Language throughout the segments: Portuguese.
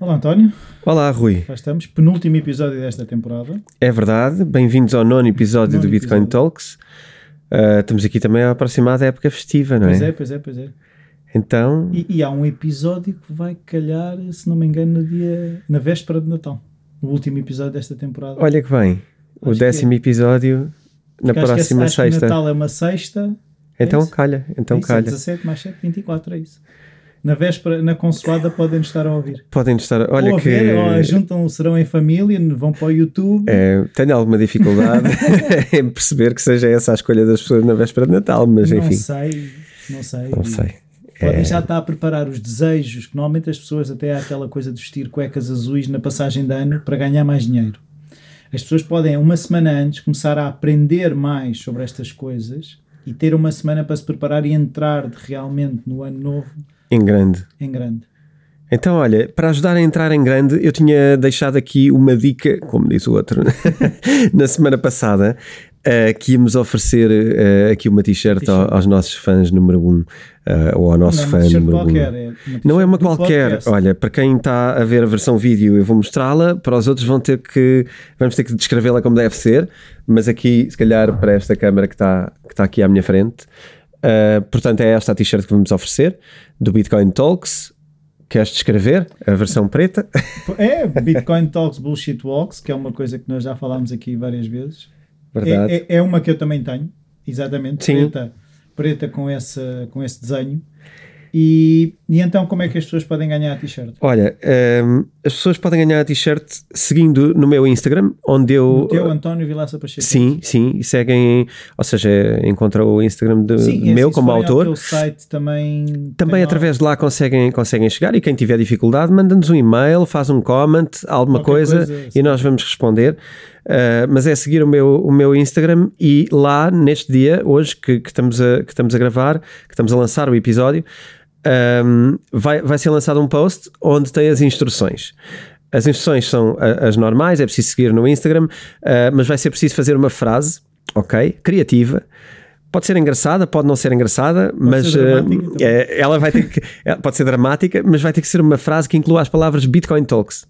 Olá António, Olá, Rui. cá estamos, penúltimo episódio desta temporada. É verdade, bem-vindos ao nono episódio Nono do Bitcoin episódio. Talks. Ah, estamos aqui também a aproximar da época festiva, não Pois é? é, pois é, pois é. Então, E, e há um episódio que vai calhar, se não me engano, no dia, na véspera de Natal. O último episódio desta temporada. olha que bem, o Acho que décimo episódio na Porque acho que próxima acho que sexta. Natal é uma sexta. então é calha, então é isso, é calha. 17 mais 7, 24, é isso. Na véspera, na consoada, podem estar a ouvir. Podem estar, olha ou a que ver, ou juntam, serão em família, vão para o YouTube. é, tenho alguma dificuldade em perceber que seja essa a escolha das pessoas na véspera de Natal, mas não enfim, sei, não sei. não sei. Podem É. já estar a preparar os desejos, que normalmente as pessoas até há aquela coisa de vestir cuecas azuis na passagem de ano para ganhar mais dinheiro. As pessoas podem, uma semana antes, começar a aprender mais sobre estas coisas e ter uma semana para se preparar e entrar de- realmente no ano novo Em grande. em grande. Então, olha, para ajudar a entrar em grande, eu tinha deixado aqui uma dica, como diz o outro, na semana passada, eh, que íamos oferecer eh, aqui uma t-shirt ao- T-shirt. aos nossos fãs número um, eh, ou ao nosso não fã número qualquer, um. é Não é uma qualquer, podcast. olha, para quem está a ver a versão vídeo eu vou mostrá-la, para os outros vão ter que, vamos ter que descrevê-la como deve ser, mas aqui, se calhar, para esta câmara que está, que está aqui à minha frente, eh, portanto é esta a t-shirt que vamos oferecer, do Bitcoin Talks, queres descrever a versão preta? É, Bitcoin Talks Bullshit Walks, que é uma coisa que nós já falámos aqui várias vezes. Verdade. É, é, é uma que eu também tenho, exatamente, Sim. preta, preta com, essa, com esse desenho. E, e então, como é que as pessoas podem ganhar a t-shirt? Olha, hum, as pessoas podem ganhar a t-shirt seguindo no meu Instagram, onde eu. O teu António Vilaça Pacheco. Sim, sim, e seguem, ou seja, encontram o Instagram de, Sim, meu como ao autor. teu site também. Também através de lá conseguem, conseguem chegar e quem tiver dificuldade manda-nos um e-mail, faz um comment, alguma coisa, coisa, e sim. nós vamos responder. Uh, mas é seguir o meu, o meu Instagram e lá neste dia, hoje que, que estamos a, que estamos a gravar, que estamos a lançar o episódio, um, vai, vai ser lançado um post onde tem as instruções. As instruções são as normais, é preciso seguir no Instagram, uh, mas vai ser preciso fazer uma frase, ok? Criativa. Pode ser engraçada, pode não ser engraçada, mas ser uh, também. é, ela vai ter que. ela Pode ser dramática, mas vai ter que ser uma frase que inclua as palavras Bitcoin Talks.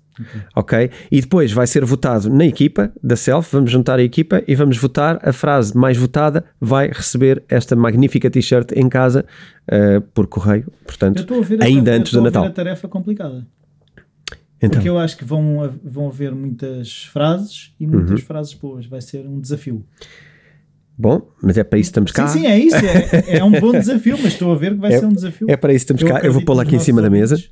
Ok? E depois vai ser votado na equipa da Self. Vamos juntar a equipa e vamos votar. A frase mais votada vai receber esta magnífica t-shirt em casa uh, por correio. Eu Portanto, ainda eu antes do Natal. a tarefa complicada. Então, Porque eu acho que vão, vão haver muitas frases e muitas Uhum. frases boas. Vai ser um desafio. bom, mas é para isso que estamos cá. Sim, sim, é isso. É, é um bom desafio, mas estou a ver que vai É- ser um desafio. É para isso que estamos cá. Eu vou pô-la aqui em cima da nossos mesa.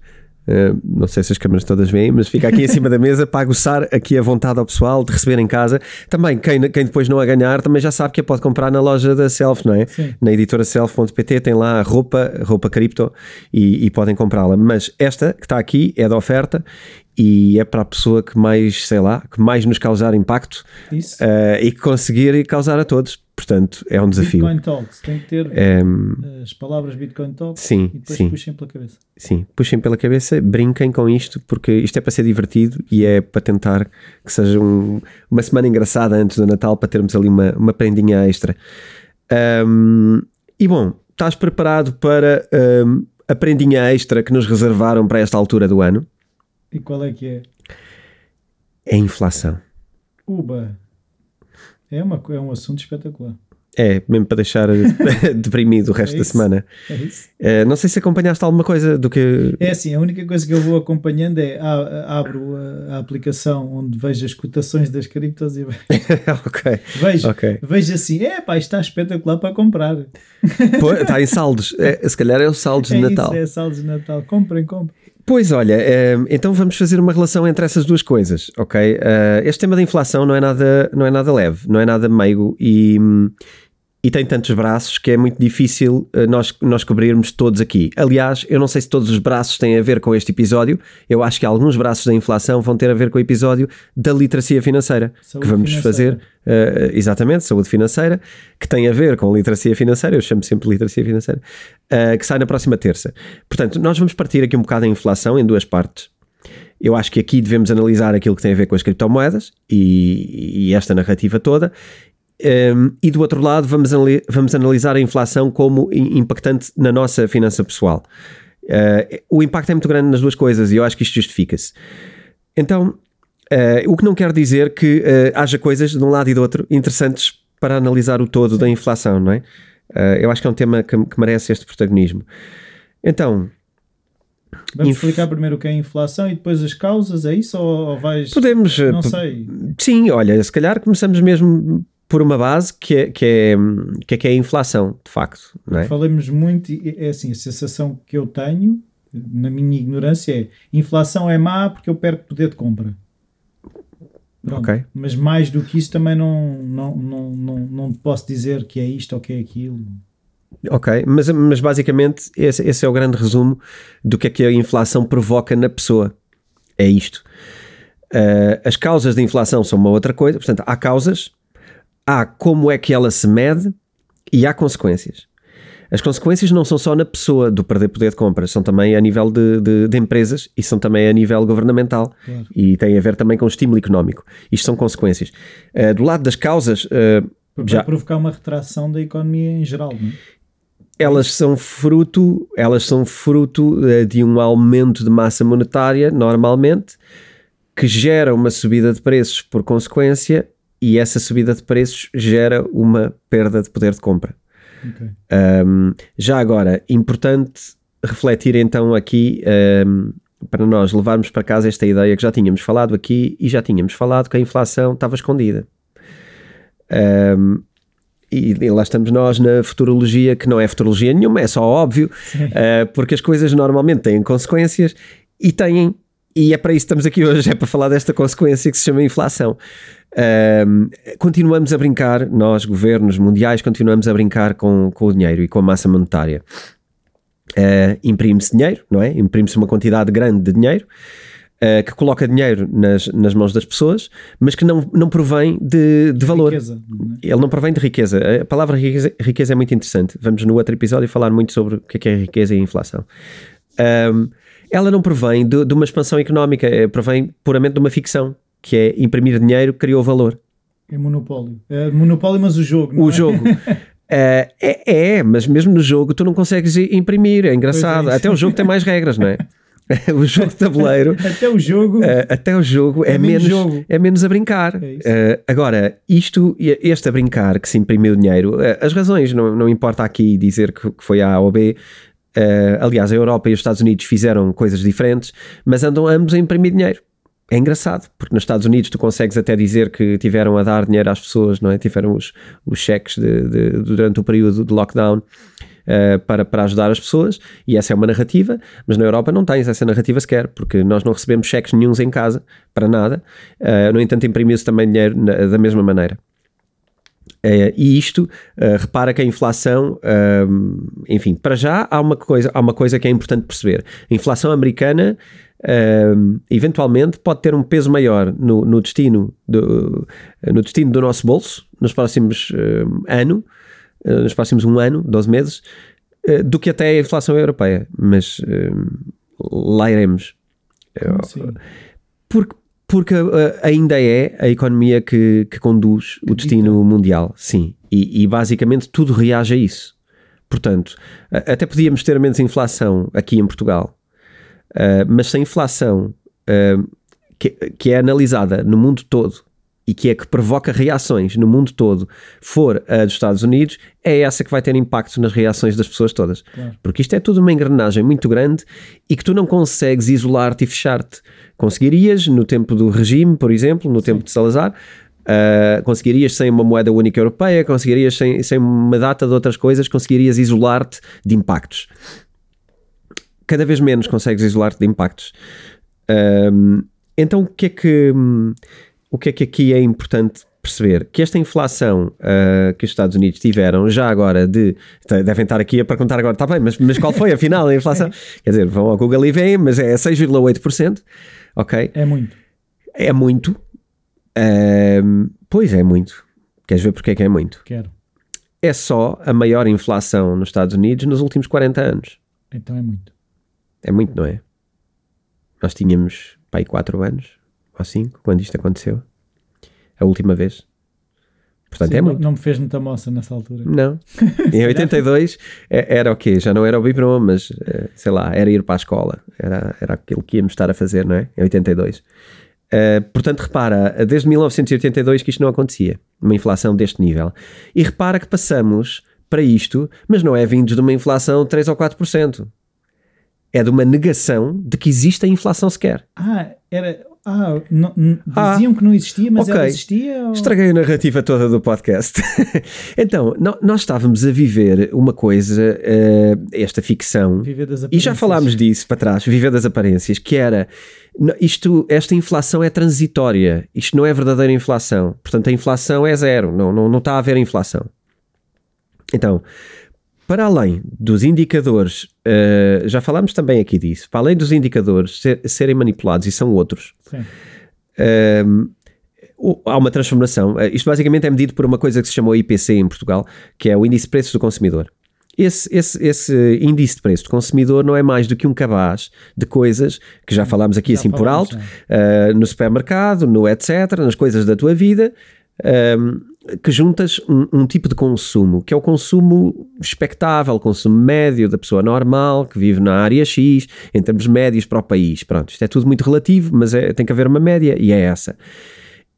Uh, não sei se as câmaras todas veem, mas fica aqui em cima da mesa para aguçar aqui a vontade ao pessoal de receber em casa. Também, quem, quem depois não a ganhar, também já sabe que a pode comprar na loja da Self, não é? Sim. Na editora self.pt tem lá a roupa, roupa cripto e, e podem comprá-la. Mas esta que está aqui é da oferta e é para a pessoa que mais, sei lá, que mais nos causar impacto uh, e que conseguir causar a todos. Portanto, é um desafio. Bitcoin Talks. Tem que ter Um, as palavras Bitcoin Talks sim, e depois sim. puxem pela cabeça. Sim, puxem pela cabeça, brinquem com isto, porque isto é para ser divertido e é para tentar que seja um- uma semana engraçada antes do Natal para termos ali uma, uma prendinha extra. Ahm, e bom, estás preparado para ahm, a prendinha extra que nos reservaram para esta altura do ano? E qual é que é? É a inflação. Uba. É, uma, é um assunto espetacular. É, mesmo para deixar deprimido o resto É da semana. É isso. Eh, não sei se acompanhaste alguma coisa do que. É assim, a única coisa que eu vou acompanhando é a- abro a, a aplicação onde vejo as cotações das criptos e ve- ok. vejo, Ok. vejo assim, é pá, está espetacular para comprar. Pô, Está em saldos. É, se calhar é o saldos é de Natal. isso, é saldos de Natal. Comprem, comprem. Pois olha, eh, então vamos fazer uma relação entre essas duas coisas, ok? Eh, este tema da inflação não é nada, não é nada leve, não é nada meigo e, e tem tantos braços que é muito difícil uh, nós, nós cobrirmos todos aqui. Aliás, eu não sei se todos os braços têm a ver com este episódio, eu acho que alguns braços da inflação vão ter a ver com o episódio da literacia financeira, Saúde que vamos financeira. fazer, uh, exatamente, saúde financeira, que tem a ver com literacia financeira, eu chamo sempre literacia financeira, uh, que sai na próxima terça. Portanto, nós vamos partir aqui um bocado a inflação em duas partes. Eu acho que aqui devemos analisar aquilo que tem a ver com as criptomoedas e, e esta narrativa toda. Um, e do outro lado, vamos, vamos analisar a inflação como impactante na nossa finança pessoal. Uh, o impacto é muito grande nas duas coisas e eu acho que isto justifica-se. Então, uh, o que não quer dizer que uh, haja coisas de um lado e do outro interessantes para analisar o todo da inflação, não é? Eu acho que é um tema que, que merece este protagonismo. Então, Vamos Inf- explicar primeiro o que é inflação e depois as causas, é isso? Ou, vais. podemos. Não sei. Sim, olha, se calhar começamos mesmo por uma base que é, que é, que é, que é a inflação, de facto, não é? Falamos muito, é assim, a sensação que eu tenho, na minha ignorância, é inflação é má porque eu perco poder de compra. Pronto. Ok. Mas mais do que isso também não, não, não, não, não posso dizer que é isto ou que é aquilo. Ok, mas, mas basicamente esse, esse é o grande resumo do que é que a inflação provoca na pessoa. É isto. Uh, as causas da inflação são uma outra coisa, portanto, há causas, há como é que ela se mede e há consequências. As consequências não são só na pessoa do perder poder de compra, são também a nível de, de- de empresas e são também a nível governamental Claro. e tem a ver também com o estímulo económico. Isto são consequências. Uh, do lado das causas, uh, Já. vai provocar uma retração da economia em geral, não é? elas são fruto, elas são fruto eh, de um aumento de massa monetária, normalmente, que gera uma subida de preços por consequência, e essa subida de preços gera uma perda de poder de compra. Ok. Um, já agora, importante refletir então aqui um, para nós levarmos para casa esta ideia que já tínhamos falado aqui e já tínhamos falado que a inflação estava escondida. Um, e, e lá estamos nós na futurologia, que não é futurologia nenhuma, é só óbvio, uh, porque as coisas normalmente têm consequências e têm, e é para isso que estamos aqui hoje, é para falar desta consequência que se chama inflação. Um, continuamos a brincar, nós, governos mundiais, continuamos a brincar com, com o dinheiro e com a massa monetária. Uh, imprime-se dinheiro, não é? Imprime-se uma quantidade grande de dinheiro uh, que coloca dinheiro nas, nas mãos das pessoas, mas que não, não provém de, de valor. Riqueza, não é? Ele não provém de riqueza. A palavra riqueza, riqueza é muito interessante. Vamos no outro episódio falar muito sobre o que é, que é riqueza e inflação. Um, ela não provém de, de uma expansão económica, eh, provém puramente de uma ficção, que é imprimir dinheiro criou valor. É monopólio. É monopólio, mas o jogo. O é? jogo. eh, é, é, mas mesmo no jogo tu não consegues imprimir, é engraçado. É. Até o jogo tem mais regras, não é? o jogo de tabuleiro Até o jogo. Uh, até o jogo é, É menos jogo. é menos a brincar. É. Uh, agora, isto, este a brincar que se imprimiu dinheiro, uh, as razões, não, não importa aqui dizer que, que foi A ou B. uh, aliás, a Europa e os Estados Unidos fizeram coisas diferentes, mas andam ambos a imprimir dinheiro. É engraçado, porque nos Estados Unidos tu consegues até dizer que tiveram a dar dinheiro às pessoas, não é? Tiveram os, os cheques de- de- durante o período de lockdown uh, para, para ajudar as pessoas, e essa é uma narrativa, mas na Europa não tens essa narrativa sequer, porque nós não recebemos cheques nenhuns em casa, para nada. Uh, no entanto, imprimiu-se também dinheiro na- da mesma maneira. Uh, e isto, uh, repara que a inflação, um, enfim, para já há uma, coisa, há uma coisa que é importante perceber. A inflação americana, um, eventualmente, pode ter um peso maior no, no destino do, no destino do nosso bolso nos próximos um, ano, uh, nos próximos um ano, 12 meses, uh, do que até a inflação europeia. Mas lá iremos. Sim. Porque, porque uh, ainda é a economia que, que conduz o destino mundial, sim. E, e basicamente tudo reage a isso. Portanto, até podíamos ter menos inflação aqui em Portugal, uh, mas se a inflação uh, que, que é analisada no mundo todo e que é que provoca reações no mundo todo for a dos Estados Unidos, é essa que vai ter impacto nas reações das pessoas todas. Claro. Porque isto é tudo uma engrenagem muito grande e que tu não consegues isolar-te e fechar-te. Conseguirias no tempo do regime, por exemplo, no tempo de Salazar, uh, conseguirias sem uma moeda única europeia, conseguirias sem, sem uma data de outras coisas, conseguirias isolar-te de impactos. Cada vez menos consegues isolar-te de impactos. Um, então, o que é que o que é que aqui é importante perceber que esta inflação uh, que os Estados Unidos tiveram já agora de. Devem estar aqui a perguntar agora, está bem, mas, mas qual foi afinal a inflação? Quer dizer, vão ao Google e veem, mas é 6,8%. Ok? É muito. É muito. Uh, pois é muito. Queres ver porque é que é muito? Quero. É só a maior inflação nos Estados Unidos nos últimos 40 anos. Então é muito. É muito, não é? Nós tínhamos, aí, 4 anos ou 5 quando isto aconteceu a última vez. Portanto, Sim, é não, muito. não me fez muita moça nessa altura. Não. Em 82 é- era o quê? Já não era o biberon, mas eh, sei lá, era ir para a escola. Era, era aquilo que íamos estar a fazer, não é? Em 82. Eh, portanto, repara, desde 1982 que isto não acontecia. Uma inflação deste nível. E repara que passamos para isto, mas não é vindo de uma inflação de 3 ou 4%. É de uma negação de que existe a inflação sequer. Ah, era. Ah, não- Ah, diziam que não existia, mas ok. ela existia? Ou... Estraguei a narrativa toda do podcast. então, no- nós estávamos a viver uma coisa, eh, esta ficção, Viver das e já falámos disso para trás, viver das aparências, que era isto, esta inflação é transitória, isto não é verdadeira inflação. Portanto, a inflação é zero, não, não, não está a haver inflação. Então, para além dos indicadores, eh, já falámos também aqui disso, para além dos indicadores ser- serem manipulados, e são outros, o- há uma transformação. Uh, Isto basicamente é medido por uma coisa que se chama o IPC em Portugal, que é o Índice de Preços do Consumidor. Esse, esse, esse índice de preço do consumidor não é mais do que um cabaz de coisas que já falámos aqui Já assim por falámos, alto, uh, no supermercado, no etc., nas coisas da tua vida, um, que juntas um, um tipo de consumo, que é o consumo expectável, consumo médio da pessoa normal, que vive na área X, em termos médios para o país. Pronto, isto é tudo muito relativo, mas é- tem que haver uma média e é essa.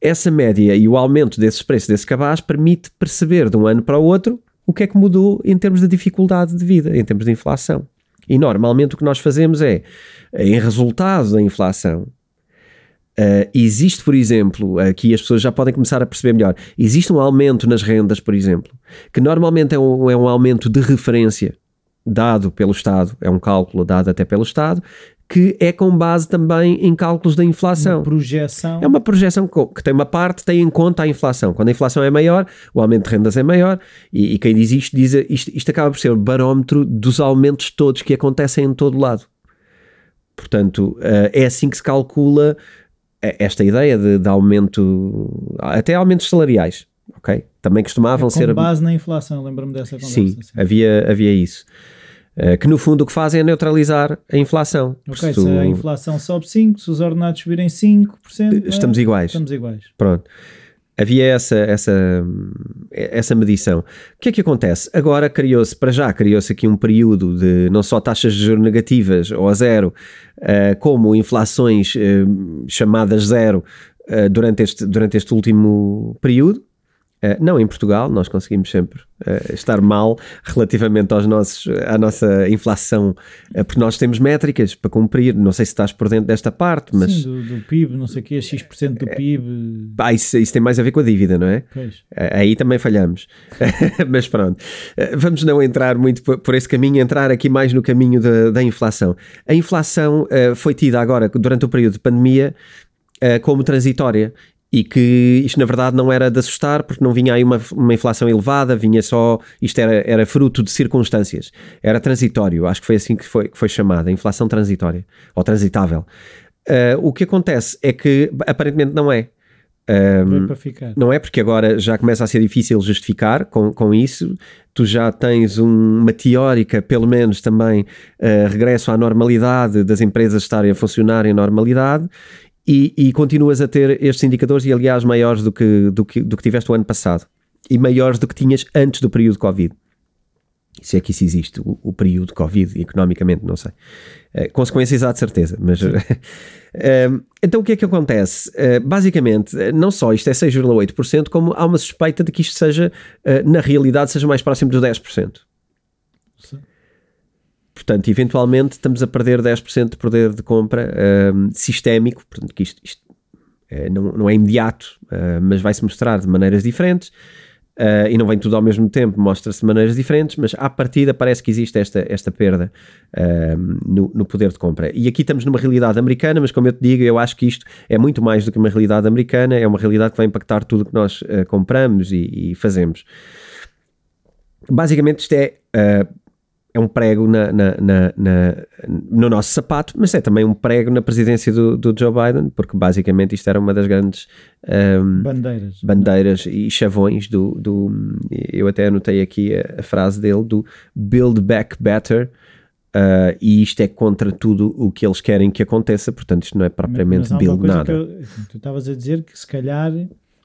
Essa média e o aumento desses preços desse cabaz permite perceber de um ano para o outro o que é que mudou em termos de dificuldade de vida, em termos de inflação. E normalmente o que nós fazemos é, em resultado da inflação, Uh, existe, por exemplo, aqui as pessoas já podem começar a perceber melhor. Existe um aumento nas rendas, por exemplo, que normalmente é um, é um aumento de referência dado pelo Estado, é um cálculo dado até pelo Estado, que é com base também em cálculos da inflação. Uma projeção. É uma projeção que tem uma parte, tem em conta a inflação. Quando a inflação é maior, o aumento de rendas é maior, e, e quem diz isto, diz isto, isto acaba por ser o barómetro dos aumentos todos que acontecem em todo lado. Portanto, eh, é assim que se calcula esta ideia de, de aumento, até aumentos salariais, ok? Também costumavam É com ser. base na inflação, lembro-me dessa conversa. Sim, havia, havia isso. Eh, que no fundo o que fazem é neutralizar a inflação. Ok, Se se tu- a inflação sobe 5, se os ordenados subirem 5%, Estamos é, iguais. estamos iguais. Pronto. Havia essa, essa, essa medição. O que é que acontece? Agora criou-se, para já, criou-se aqui um período de não só taxas de juros negativas ou a zero, eh, como inflações eh, chamadas zero eh, durante, este, durante este último período. Eh, não em Portugal, nós conseguimos sempre eh, estar mal relativamente aos nossos, à nossa inflação, eh, porque nós temos métricas para cumprir. Não sei se estás por dentro desta parte, mas Sim, do, do PIB, não sei o quê, X% do PIB. ah, isso, isso tem mais a ver com a dívida, não é? Pois. Aí também falhamos. Mas pronto, vamos não entrar muito por, por esse caminho, entrar aqui mais no caminho da, da inflação. A inflação foi tida agora, durante o período de pandemia, como transitória. E que isto na verdade não era de assustar, porque não vinha aí uma, uma inflação elevada, vinha só. Isto era, era fruto de circunstâncias, era transitório, acho que foi assim que foi, que foi chamada, inflação transitória, ou transitável. Eh, o que acontece é que aparentemente não é. Para ficar. Não é porque agora já começa a ser difícil justificar com, com isso. Tu já tens um- uma teórica, pelo menos também, eh, regresso à normalidade das empresas estarem a funcionar em normalidade e, e continuas a ter estes indicadores e, aliás, maiores do que, do, que, do que tiveste o ano passado e maiores do que tinhas antes do período Covid. Se é que isso existe, o, o período Covid, economicamente, não sei. Eh, consequências há de certeza, mas. Eh, então o que é que acontece? Eh, basicamente, não só isto é 6,8%, como há uma suspeita de que isto seja, na realidade, seja mais próximo dos 10%. Sim. Portanto, eventualmente estamos a perder 10% de poder de compra eh, sistémico, portanto, que isto, isto, eh, não, não é imediato, eh, mas vai-se mostrar de maneiras diferentes. Uh, e não vem tudo ao mesmo tempo, mostra-se de maneiras diferentes, mas à partida parece que existe esta, esta perda uh, no, no, poder de compra. E aqui estamos numa realidade americana, mas como eu te digo, eu acho que isto é muito mais do que uma realidade americana, é uma realidade que vai impactar tudo que nós uh, compramos e, e, fazemos. Basicamente, isto é é um prego na, na, na, no nosso sapato, mas é também um prego na presidência do, do Joe Biden, porque basicamente isto era uma das grandes um, bandeiras, bandeiras e chavões do, do. Eu até anotei aqui a, a frase dele: do Build Back Better. Uh, e isto é contra tudo o que eles querem que aconteça, portanto, isto não é propriamente build nada. Eu, tu estavas a dizer que se calhar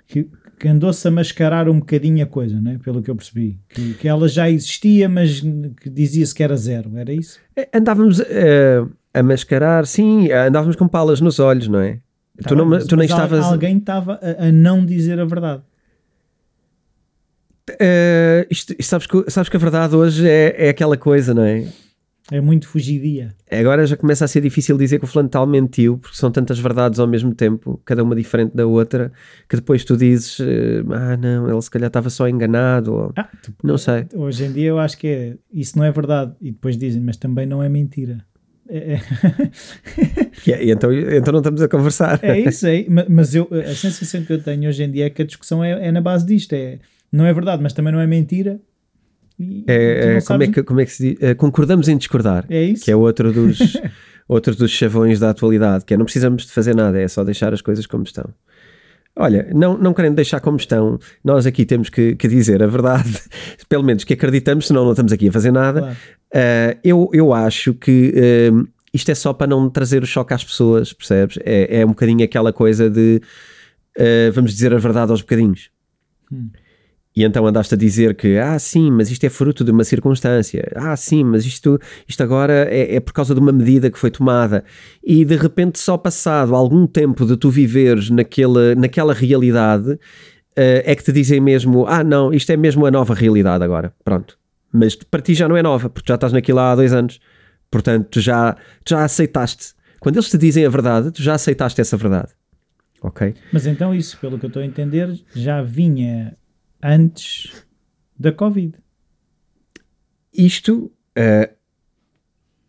que que andou-se a mascarar um bocadinho a coisa, né? pelo que eu percebi. Que, que ela já existia, mas que dizia-se que era zero, era isso? É, andávamos uh, a mascarar, sim, andávamos com palas nos olhos, não é? Tá tu, bem, não, tu nem estavas. Alguém estava a, a, não dizer a verdade. Uh, isto, isto, sabes, que, sabes que a verdade hoje é, é aquela coisa, não é? É muito fugidia. Agora já começa a ser difícil dizer que o fulano tal mentiu, porque são tantas verdades ao mesmo tempo, cada uma diferente da outra, que depois tu dizes, eh, ah não, ele se calhar estava só enganado, ou, ah, tu, não sei. Hoje em dia eu acho que é, isso não é verdade, e depois dizem, mas também não é mentira. É, é. yeah, e então, então não estamos a conversar. É isso aí, mas eu, a sensação que eu tenho hoje em dia é que a discussão é, é na base disto, é, não é verdade, mas também não é mentira, é, é como, é que, como é que se diz? É, concordamos em discordar. É isso. Que é outro dos, outro dos chavões da atualidade, que é não precisamos de fazer nada, é só deixar as coisas como estão. Olha, não, não querendo deixar como estão, nós aqui temos que, que dizer a verdade, pelo menos que acreditamos, senão não estamos aqui a fazer nada. Claro. Uh, eu, eu acho que uh, isto é só para não trazer o choque às pessoas, percebes? É, é um bocadinho aquela coisa de uh, vamos dizer a verdade aos bocadinhos. Hum. E então andaste a dizer que, ah, sim, mas isto é fruto de uma circunstância. Ah, sim, mas isto, isto agora é, é, por causa de uma medida que foi tomada. E de repente, só passado algum tempo de tu viveres naquele, naquela realidade, uh, é que te dizem mesmo, ah, não, isto é mesmo a nova realidade agora. Pronto. Mas para ti já não é nova, porque já estás naquilo há dois anos. Portanto, tu já, tu já aceitaste. Quando eles te dizem a verdade, tu já aceitaste essa verdade. Ok? Mas então, isso, pelo que eu estou a entender, já vinha antes da Covid. Isto, uh,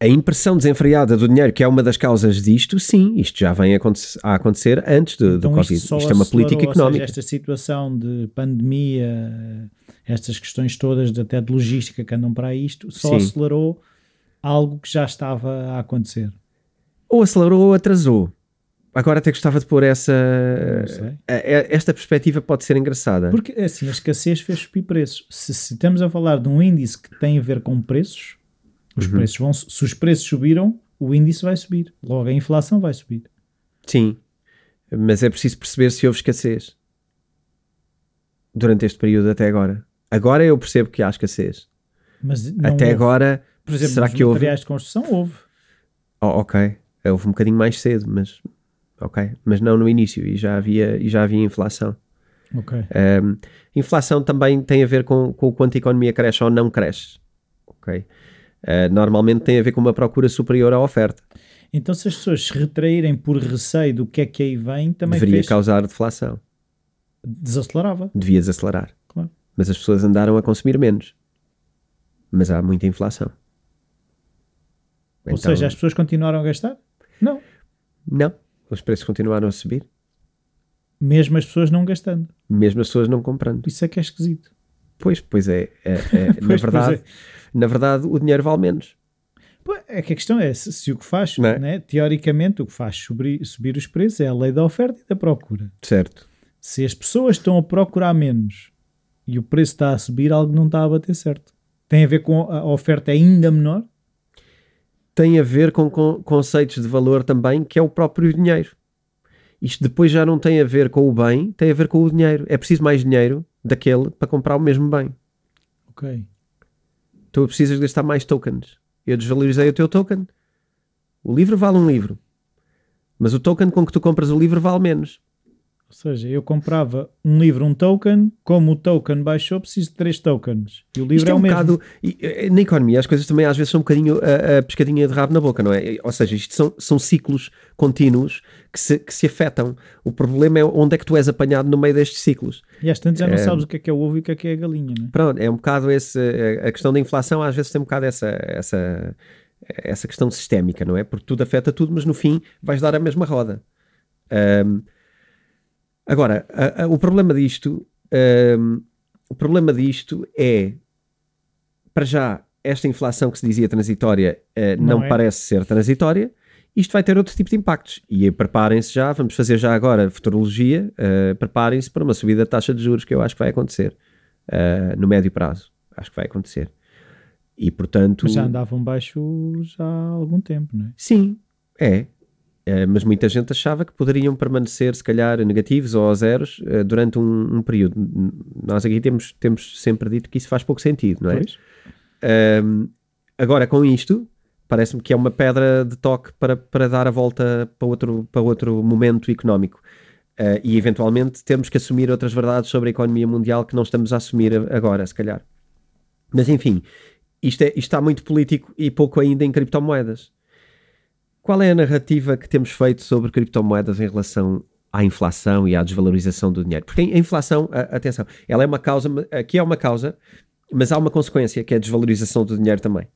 a impressão desenfreada do dinheiro, que é uma das causas disto, sim, isto já vem a acontecer antes do, então do Covid. Isto, isto é uma política económica. Seja, esta situação de pandemia, estas questões todas até de logística que andam para isto, só sim. acelerou algo que já estava a acontecer. Ou acelerou ou atrasou. Agora até gostava de pôr essa. Esta perspectiva pode ser engraçada. Porque assim, a escassez fez subir preços. Se, se estamos a falar de um índice que tem a ver com preços, os uhum. preços vão. Se os preços subiram, o índice vai subir. Logo a inflação vai subir. Sim. Mas é preciso perceber se houve escassez durante este período até agora. Agora eu percebo que há escassez. Mas até houve. agora, por exemplo, será que houve? materiais de construção houve. Oh, ok. Houve um bocadinho mais cedo, mas ok? Mas não no início e já havia, e já havia inflação. Um, inflação também tem a ver com, com o quanto a economia cresce ou não cresce, ok? Uh, normalmente tem a ver com uma procura superior à oferta. Então, se as pessoas se retraírem por receio do que é que aí vem, também deveria fez... causar deflação. Desacelerava. Devia desacelerar. Claro. Mas as pessoas andaram a consumir menos. Mas há muita inflação. Ou então... seja, as pessoas continuaram a gastar? Não. Não os preços continuaram a subir. Mesmo as pessoas não gastando. Mesmo as pessoas não comprando. Isso é que é esquisito. Pois, pois é. é, é pois, na, verdade, é. na verdade, o dinheiro vale menos. Pois, é que a questão é, se, se o que faz, é? né, teoricamente, o que faz subir, subir os preços é a lei da oferta e da procura. Certo. Se as pessoas estão a procurar menos e o preço está a subir, algo não está a bater certo. Tem a ver com a oferta ainda menor tem a ver com, com conceitos de valor também, que é o próprio dinheiro. Isto depois já não tem a ver com o bem, tem a ver com o dinheiro. É preciso mais dinheiro daquele para comprar o mesmo bem. Ok. Tu precisas gastar mais tokens. Eu desvalorizei o teu token. O livro vale um livro. Mas o token com que tu compras o livro vale menos. Ou seja, eu comprava um livro, um token, como o token baixou, preciso de três tokens. E o livro Isto é, é o um mesmo. bocado. e, eh, Na economia, as coisas também às vezes são um bocadinho a, a pescadinha de rabo na boca, não é? Ou seja, isto são, são ciclos contínuos que se, que se afetam. O problema é onde é que tu és apanhado no meio destes ciclos. E às tantas já não É. sabes o que é que é o ovo e o que é que é a galinha, não é? Pronto, é um bocado esse. eh, A questão da inflação às vezes tem um bocado essa. essa essa questão sistémica, não é? Porque tudo afeta tudo, mas no fim vais dar a mesma roda. Ahm, agora, a- a- o problema disto, ahm, o problema disto é, para já, esta inflação que se dizia transitória eh, não, Não é. parece ser transitória. Isto vai ter outro tipo de impactos. E aí preparem-se já, vamos fazer já agora futurologia, eh, preparem-se para uma subida da taxa de juros que eu acho que vai acontecer eh, no médio prazo. Acho que vai acontecer. E portanto. Mas já andavam baixo já há algum tempo, não é? Sim, é. Eh, mas muita gente achava que poderiam permanecer, se calhar, negativos ou a zeros eh, durante um, um período. Nós aqui temos, temos sempre dito que isso faz pouco sentido, não é? Ahm, agora, com isto, parece-me que é uma pedra de toque para, para dar a volta para outro, para outro momento económico. Ah, e, eventualmente, temos que assumir outras verdades sobre a economia mundial que não estamos a assumir agora, se calhar. Mas, enfim, isto, é, isto está muito político e pouco ainda em criptomoedas. Qual é a narrativa que temos feito sobre criptomoedas em relação à inflação e à desvalorização do dinheiro? Porque a inflação, a- atenção, ela é uma causa, aqui é uma causa, mas há uma consequência que é a desvalorização do dinheiro também.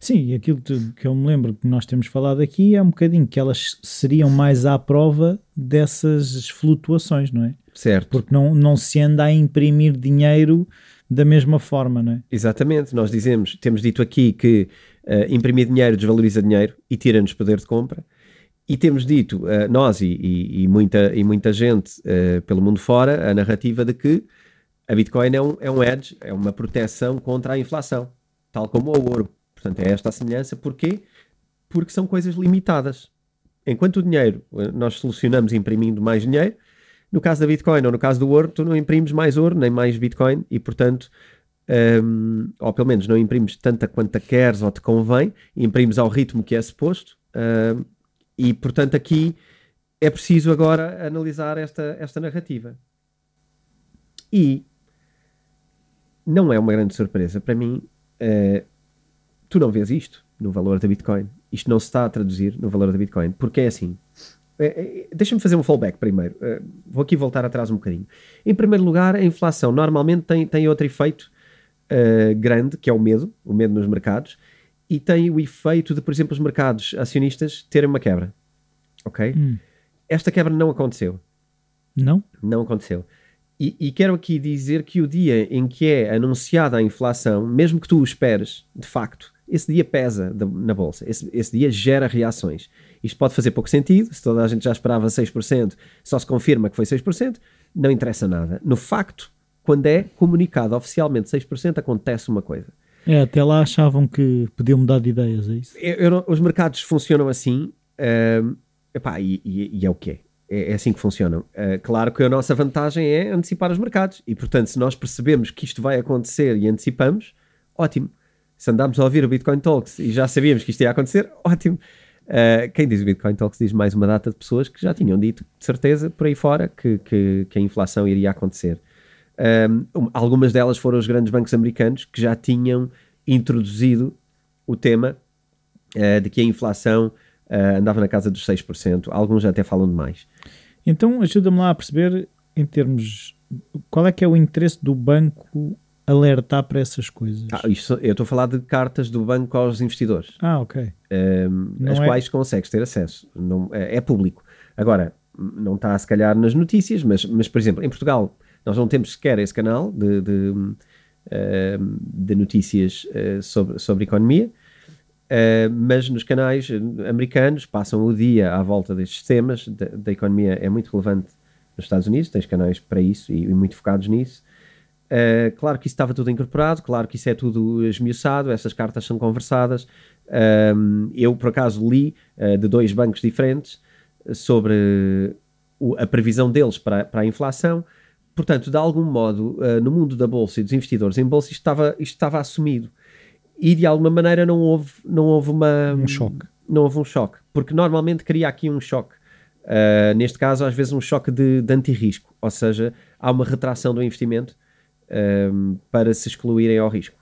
Sim, e aquilo que que eu me lembro que nós temos falado aqui é um bocadinho que elas seriam mais à prova dessas flutuações, não é? Certo. Porque não, não se anda a imprimir dinheiro da mesma forma, não é? Exatamente. Nós dizemos, temos dito aqui que eh, imprimir dinheiro desvaloriza dinheiro e tira-nos poder de compra. E temos dito, eh, nós e, e- e muita, e muita gente eh, pelo mundo fora, a narrativa de que a Bitcoin é um, é um edge, é uma proteção contra a inflação, tal como o ouro. Portanto, é esta a semelhança. Porquê? Porque são coisas limitadas. Enquanto o dinheiro nós solucionamos imprimindo mais dinheiro, no caso da Bitcoin ou no caso do ouro, tu não imprimes mais ouro nem mais Bitcoin e, portanto, um, ou pelo menos não imprimes tanta quanta queres ou te convém, imprimes ao ritmo que é suposto. um, e, portanto, aqui é preciso agora analisar esta, esta narrativa. E não é uma grande surpresa para mim. eh, tu não vês isto no valor da Bitcoin. Isto não se está a traduzir no valor da Bitcoin. Porque é assim. É, é, Deixa-me fazer um fallback primeiro. Eh, vou aqui voltar atrás um bocadinho. Em primeiro lugar, a inflação normalmente tem, tem outro efeito eh, grande, que é o medo, o medo nos mercados, e tem o efeito de, por exemplo, os mercados acionistas terem uma quebra. Ok? Hum. Esta quebra não aconteceu. Não? Não aconteceu. E, e quero aqui dizer que o dia em que é anunciada a inflação, mesmo que tu o esperes, de facto, esse dia pesa na bolsa. Esse, esse dia gera reações. Isto pode fazer pouco sentido. Se toda a gente já esperava 6%, só se confirma que foi 6%, não interessa nada. No facto, quando é comunicado oficialmente 6%, acontece uma coisa. É, até lá achavam que podiam mudar de ideias, é isso? Eu- eu não- os mercados funcionam assim, ahm, epá, e, e- e é o que é. É, assim que funcionam. Ah, claro que a nossa vantagem é antecipar os mercados e, portanto, se nós percebemos que isto vai acontecer e antecipamos, ótimo. Se andámos a ouvir o Bitcoin Talks e já sabíamos que isto ia acontecer, ótimo. Ah, quem diz Bitcoin Talks diz mais uma data de pessoas que já tinham dito, de certeza, por aí fora, que, que- que a inflação iria acontecer. Um, algumas delas foram os grandes bancos americanos que já tinham introduzido o tema eh, de que a inflação eh, andava na casa dos 6%. Alguns até falam de mais. Então ajuda-me lá a perceber, em termos. Qual é que é o interesse do banco alertar para essas coisas? Ah, isto- eu estou a falar de cartas do banco aos investidores, Ah, ok. um, às é- quais consegues ter acesso. Não, é, é público. Agora, não está se calhar nas notícias, mas, mas, por exemplo, em Portugal, nós não temos sequer esse canal de, de, de notícias uh, sobre, sobre economia. Uh, mas nos canais americanos passam o dia à volta destes temas. Da, da economia é muito relevante nos Estados Unidos, tens canais para isso e, e muito focados nisso. Uh, claro que isso estava tudo incorporado, claro que isso é tudo esmiuçado, essas cartas são conversadas. Eu, por acaso, li uh, de dois bancos diferentes sobre o, a previsão deles para, para a inflação. Portanto, de algum modo, no mundo da bolsa e dos investidores em bolsa, isto estava, isto estava assumido e de alguma maneira não houve, não houve uma, Um choque. Não houve um choque, porque normalmente cria aqui um choque neste caso, às vezes, um choque de, de anti-risco, ou seja, há uma retração do investimento um, para se excluírem ao risco.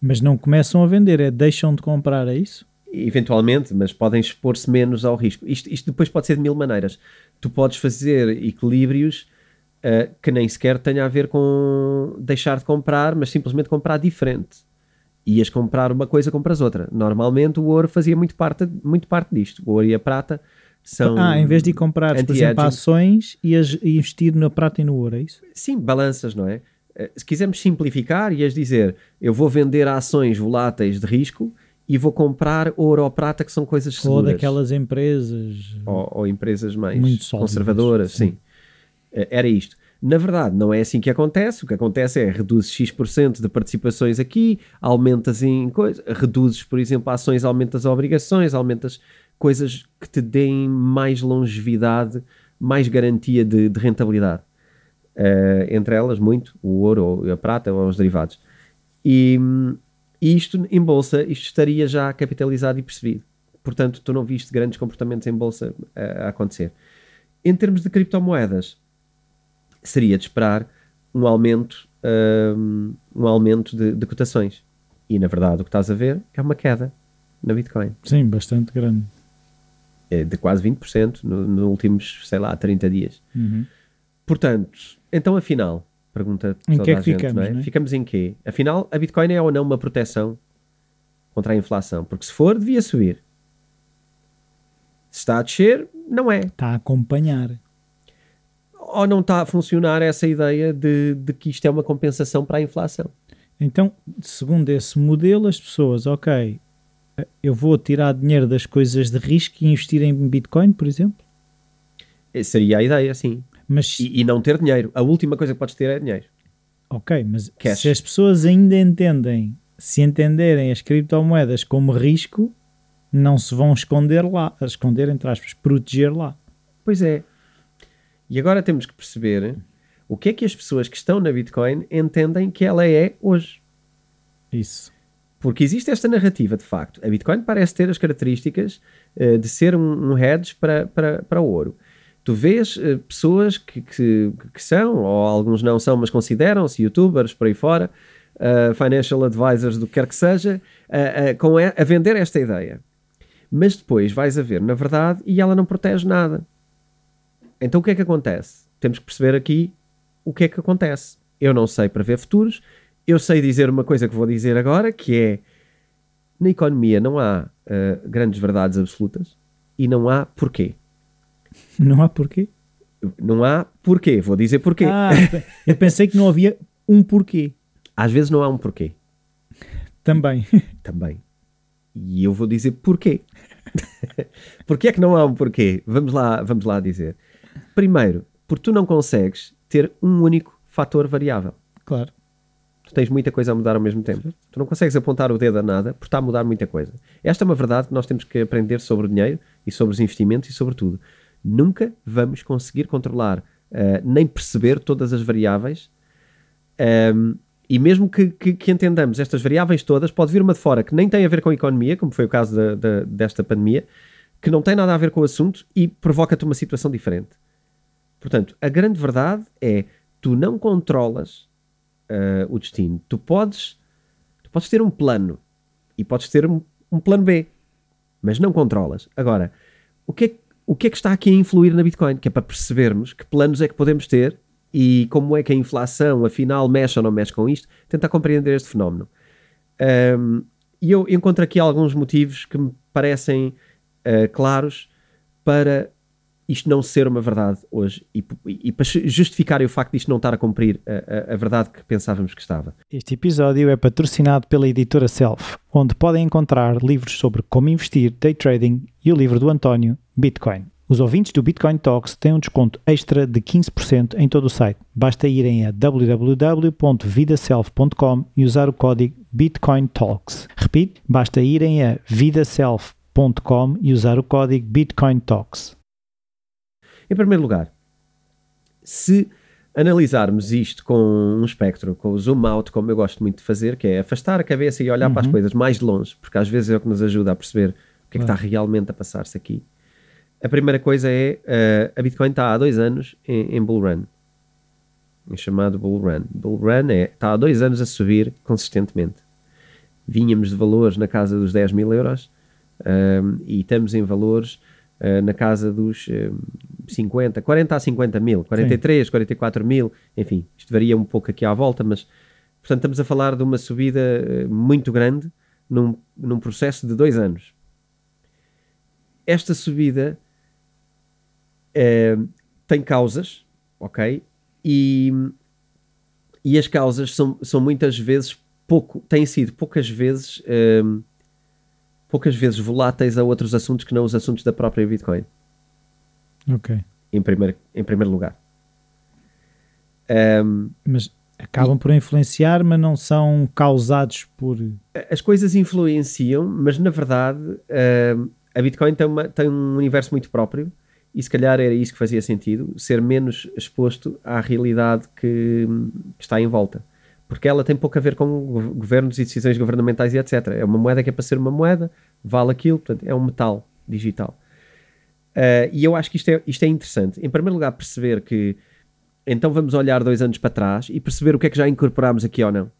Mas não começam a vender, é deixam de comprar, é isso? Eventualmente, mas podem expor-se menos ao risco. Isto, isto, depois pode ser de mil maneiras. Tu podes fazer equilíbrios uh, que nem sequer tenha a ver com deixar de comprar, mas simplesmente comprar diferente. Ias comprar uma coisa, compras outra. Normalmente o ouro fazia muito parte, muito parte disto. O ouro e a prata são. Ah, em vez de comprar, por exemplo, ações, ias investir na prata e no ouro, é isso? Sim, balanças, não é? Eh, se quisermos simplificar, ias dizer: eu vou vender ações voláteis de risco e vou comprar ouro ou prata, que são coisas seguras. Ou daquelas empresas. Ou, ou empresas mais conservadoras, sim. sim. Eh, era isto. Na verdade, não é assim que acontece. O que acontece é reduzes X% de participações aqui, aumentas em coisas, reduzes, por exemplo, ações, aumentas obrigações, aumentas coisas que te deem mais longevidade, mais garantia de, de rentabilidade. Uh, entre elas, muito, o ouro, a prata ou os derivados. E, e isto em bolsa, isto estaria já capitalizado e percebido. Portanto, tu não viste grandes comportamentos em bolsa a, a acontecer. Em termos de criptomoedas, seria de esperar um aumento, um, um aumento de, de cotações. E na verdade, o que estás a ver é uma queda na Bitcoin. Sim, bastante grande. É de quase 20% nos no últimos, sei lá, 30 dias. Uhum. Portanto, então afinal, pergunta em toda que é que gente, ficamos, é? é? Ficamos em quê? Afinal, a Bitcoin é ou não uma proteção contra a inflação? Porque se for, devia subir. Se está a descer, não é. Está a acompanhar. Ou não está a funcionar essa ideia de, de que isto é uma compensação para a inflação? Então, segundo esse modelo, as pessoas, ok, eu vou tirar dinheiro das coisas de risco e investir em Bitcoin, por exemplo? Seria a ideia, sim. Mas... E, e, não ter dinheiro. A última coisa que podes ter é dinheiro. Ok, mas Cash. se as pessoas ainda entendem, se entenderem as criptomoedas como risco, não se vão esconder lá, esconder entre aspas, proteger lá. Pois é. E agora temos que perceber o que é que as pessoas que estão na Bitcoin entendem que ela é hoje. Isso. Porque existe esta narrativa, de facto. A Bitcoin parece ter as características uh, de ser um, um hedge para, para, para o ouro. Tu vês uh, pessoas que, que, que, são, ou alguns não são, mas consideram-se youtubers por aí fora, uh, financial advisors, do que quer que seja, com a, a vender esta ideia. Mas depois vais a ver, na verdade, e ela não protege nada. Então o que é que acontece? Temos que perceber aqui o que é que acontece. Eu não sei prever futuros, eu sei dizer uma coisa que vou dizer agora, que é na economia não há uh, grandes verdades absolutas e não há porquê. Não há porquê? Não há porquê, vou dizer porquê. Ah, eu pensei que não havia um porquê. Às vezes não há um porquê. Também. Também. E eu vou dizer porquê. porquê é que não há um porquê? Vamos lá, vamos lá dizer. Primeiro, porque tu não consegues ter um único fator variável. Claro tu tens muita coisa a mudar ao mesmo tempo. Tu não consegues apontar o dedo a nada porque está a mudar muita coisa. Esta é uma verdade que nós temos que aprender sobre o dinheiro e sobre os investimentos e sobre tudo. Nunca vamos conseguir controlar uh, nem perceber todas as variáveis. Um, ehm, e mesmo que, que, que, entendamos estas variáveis todas, pode vir uma de fora que nem tem a ver com a economia, como foi o caso de, de, desta pandemia, que não tem nada a ver com o assunto e provoca-te uma situação diferente. Portanto, a grande verdade é tu não controlas uh, o destino. Tu podes, tu podes ter um plano e podes ter um, um plano B, mas não controlas. Agora, o que, é, o que é que está aqui a influir na Bitcoin? Que é para percebermos que planos é que podemos ter e como é que a inflação, afinal, mexe ou não mexe com isto, tentar compreender este fenómeno. Um, e eu encontro aqui alguns motivos que me parecem uh, claros para isto não ser uma verdade hoje e, e, e para justificar o facto de isto não estar a cumprir a, a, a, verdade que pensávamos que estava. Este episódio é patrocinado pela editora Self, onde podem encontrar livros sobre como investir, day trading e o livro do António, Bitcoin. Os ouvintes do Bitcoin Talks têm um desconto extra de 15% em todo o site. Basta irem a www.vidaself.com e usar o código Bitcoin Talks. Repito, basta irem a vidaself.com e usar o código Bitcoin Talks. Em primeiro lugar, se analisarmos isto com um espectro, com o zoom out, como eu gosto muito de fazer, que é afastar a cabeça e olhar uhum. para as uhum. coisas mais de longe, porque às vezes é o que nos ajuda a perceber o que é que está realmente a passar-se aqui. A primeira coisa é uh, a Bitcoin está há dois anos em, em bull run. É chamado bull run. Bull run é, está há dois anos a subir consistentemente. Vínhamos de valores na casa dos 10 mil euros um, e estamos em valores uh, na casa dos uh, 50, 40 a 50 mil, 43, Sim. 44 mil, enfim, isto varia um pouco aqui à volta, mas portanto estamos a falar de uma subida uh, muito grande num, num processo de dois anos. Esta subida uh, tem causas, ok? E, e as causas são, são muitas vezes pouco, têm sido poucas vezes uh, poucas vezes voláteis a outros assuntos que não os assuntos da própria Bitcoin. Ok. Em primeiro, em primeiro lugar. Um, mas acabam e, por influenciar, mas não são causados por. As coisas influenciam, mas na verdade a Bitcoin tem, uma, tem um universo muito próprio e se calhar era isso que fazia sentido, ser menos exposto à realidade que, que, está em volta. Porque ela tem pouco a ver com governos e decisões governamentais e etc. É uma moeda que é para ser uma moeda, vale aquilo, portanto, é um metal digital. Uh, e eu acho que isto é, isto é interessante. Em primeiro lugar, perceber que então vamos olhar dois anos para trás e perceber o que é que já incorporámos aqui ou não.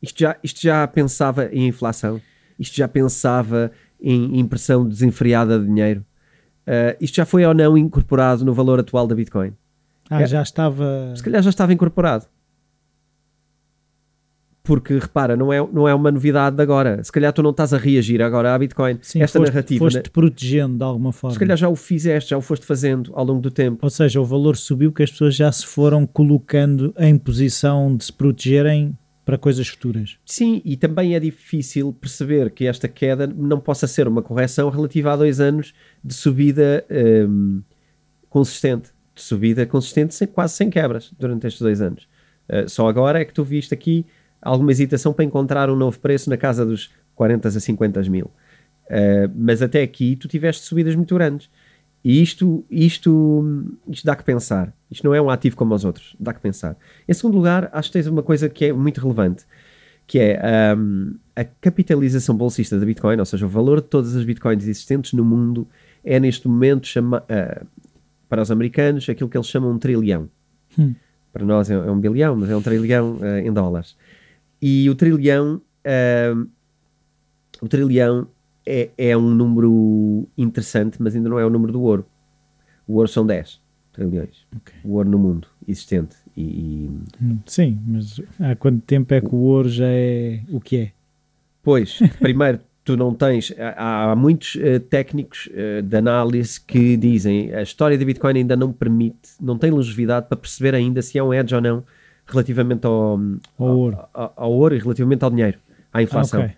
Isto já, isto já pensava em inflação, isto já pensava em impressão desenfreada de dinheiro. Uh, isto já foi ou não incorporado no valor atual da Bitcoin? Ah, é, já estava. Se calhar já estava incorporado. Porque repara, não é, não é uma novidade de agora. Se calhar tu não estás a reagir agora à Bitcoin. Sim, Esta foste, narrativa. Foste né? protegendo de alguma forma. Se calhar já o fizeste, já o foste fazendo ao longo do tempo. Ou seja, o valor subiu que as pessoas já se foram colocando em posição de se protegerem para coisas futuras. Sim, e também é difícil perceber que esta queda não possa ser uma correção relativa a dois anos de subida um, consistente, de subida consistente sem, quase sem quebras durante estes dois anos. Uh, só agora é que tu viste aqui alguma hesitação para encontrar um novo preço na casa dos 40 a 50 mil. Uh, mas até aqui tu tiveste subidas muito grandes. E isto, isto, isto dá que pensar. Isto não é um ativo como os outros, dá que pensar. Em segundo lugar, acho que tens uma coisa que é muito relevante, que é um, a capitalização bolsista da Bitcoin, ou seja, o valor de todas as Bitcoins existentes no mundo é neste momento, chama, uh, para os americanos, aquilo que eles chamam um trilhão. Hum. Para nós é, é, um bilhão, mas é um trilhão uh, em dólares. E o trilhão, uh, o trilhão é, é um número interessante, mas ainda não é o número do ouro. O ouro são 10 trilhões. Okay. O ouro no mundo existente. E, e... Sim, mas há quanto tempo é que o ouro já é o que é? Pois, primeiro, tu não tens. Há, há muitos uh, técnicos uh, de análise que dizem a história da Bitcoin ainda não permite, não tem longevidade para perceber ainda se é um edge ou não relativamente ao, ao, ouro. Ao, ao, ouro e relativamente ao dinheiro, à inflação. Ah, okay.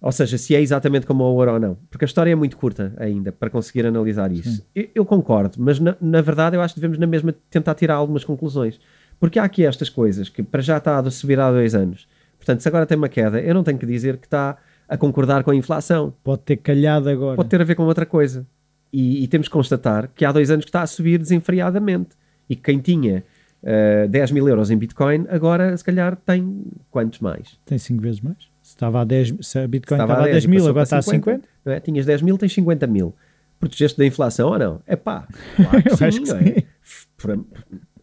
Ou seja, se é exatamente como o ouro ou não. Porque a história é muito curta ainda para conseguir analisar isso. Eu, eu, concordo, mas na, na, verdade eu acho que devemos na mesma tentar tirar algumas conclusões. Porque há aqui estas coisas que para já está a subir há dois anos. Portanto, se agora tem uma queda, eu não tenho que dizer que está a concordar com a inflação. Pode ter calhado agora. Pode ter a ver com outra coisa. E, e temos que constatar que há dois anos que está a subir desenfreadamente. E que quem tinha uh, eh, 10 mil euros em Bitcoin, agora se calhar tem quantos mais? Tem 5 vezes mais. Se, estava a 10, se a Bitcoin estava, estava a 10, 10 mil, agora está a 50. 50. Não é? Tinhas 10 mil, tens 50 mil. Protegeste da inflação ou não? É pá, claro que sim, não é?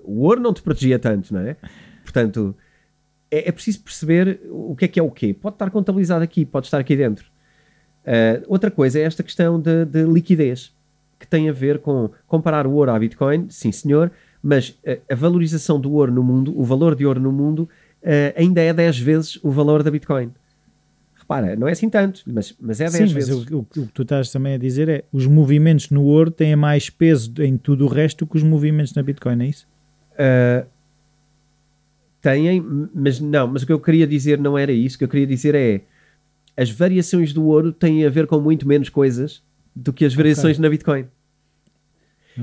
O ouro não te protegia tanto, não é? Portanto, é, é, preciso perceber o que é que é o quê. Pode estar contabilizado aqui, pode estar aqui dentro. Uh, outra coisa é esta questão de, de, liquidez, que tem a ver com comparar o ouro à Bitcoin, sim senhor, mas a, a valorização do ouro no mundo, o valor de ouro no mundo, uh, ainda é 10 vezes o valor da Bitcoin. Repara, não é assim tanto, mas, mas é 10 Sim, vezes. Mas o, o, o, que tu estás também a dizer é os movimentos no ouro têm mais peso em tudo o resto que os movimentos na Bitcoin, é isso? Uh, têm, mas não, mas o que eu queria dizer não era isso, o que eu queria dizer é as variações do ouro têm a ver com muito menos coisas do que as variações okay. na Bitcoin.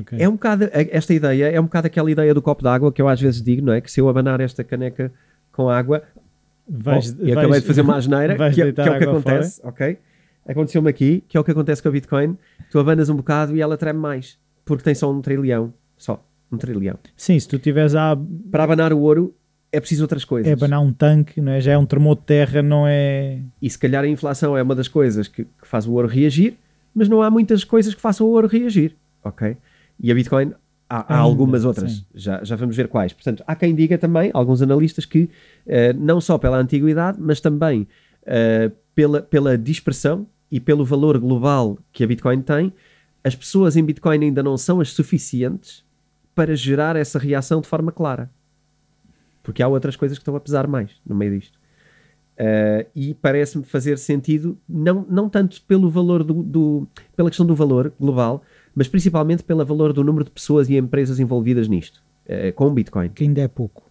Okay. É um bocado, esta ideia é um bocado aquela ideia do copo d'água que eu às vezes digo, não é? Que se eu abanar esta caneca com água vais, oh, e acabei de fazer uma asneira, que, é, que, é o que acontece, fora. ok? Aconteceu-me aqui, que é o que acontece com a Bitcoin, tu abanas um bocado e ela treme mais, porque tem só um trilhão, só um trilhão. Sim, se tu tiveres a... Para abanar o ouro é preciso outras coisas. É abanar um tanque, não é? já é um termo de terra, não é... E se calhar a inflação é uma das coisas que, que faz o ouro reagir, mas não há muitas coisas que façam o ouro reagir, ok? E a Bitcoin, há, há algumas outras, sim. já, já vamos ver quais. Portanto, há quem diga também, alguns analistas, que eh, não só pela antiguidade, mas também eh, pela, pela dispersão e pelo valor global que a Bitcoin tem, as pessoas em Bitcoin ainda não são as suficientes para gerar essa reação de forma clara. Porque há outras coisas que estão a pesar mais no meio disto. Uh, e parece-me fazer sentido, não, não tanto pelo valor do, do- pela questão do valor global, mas principalmente pelo valor do número de pessoas e empresas envolvidas nisto, uh, com o Bitcoin. Que ainda é pouco.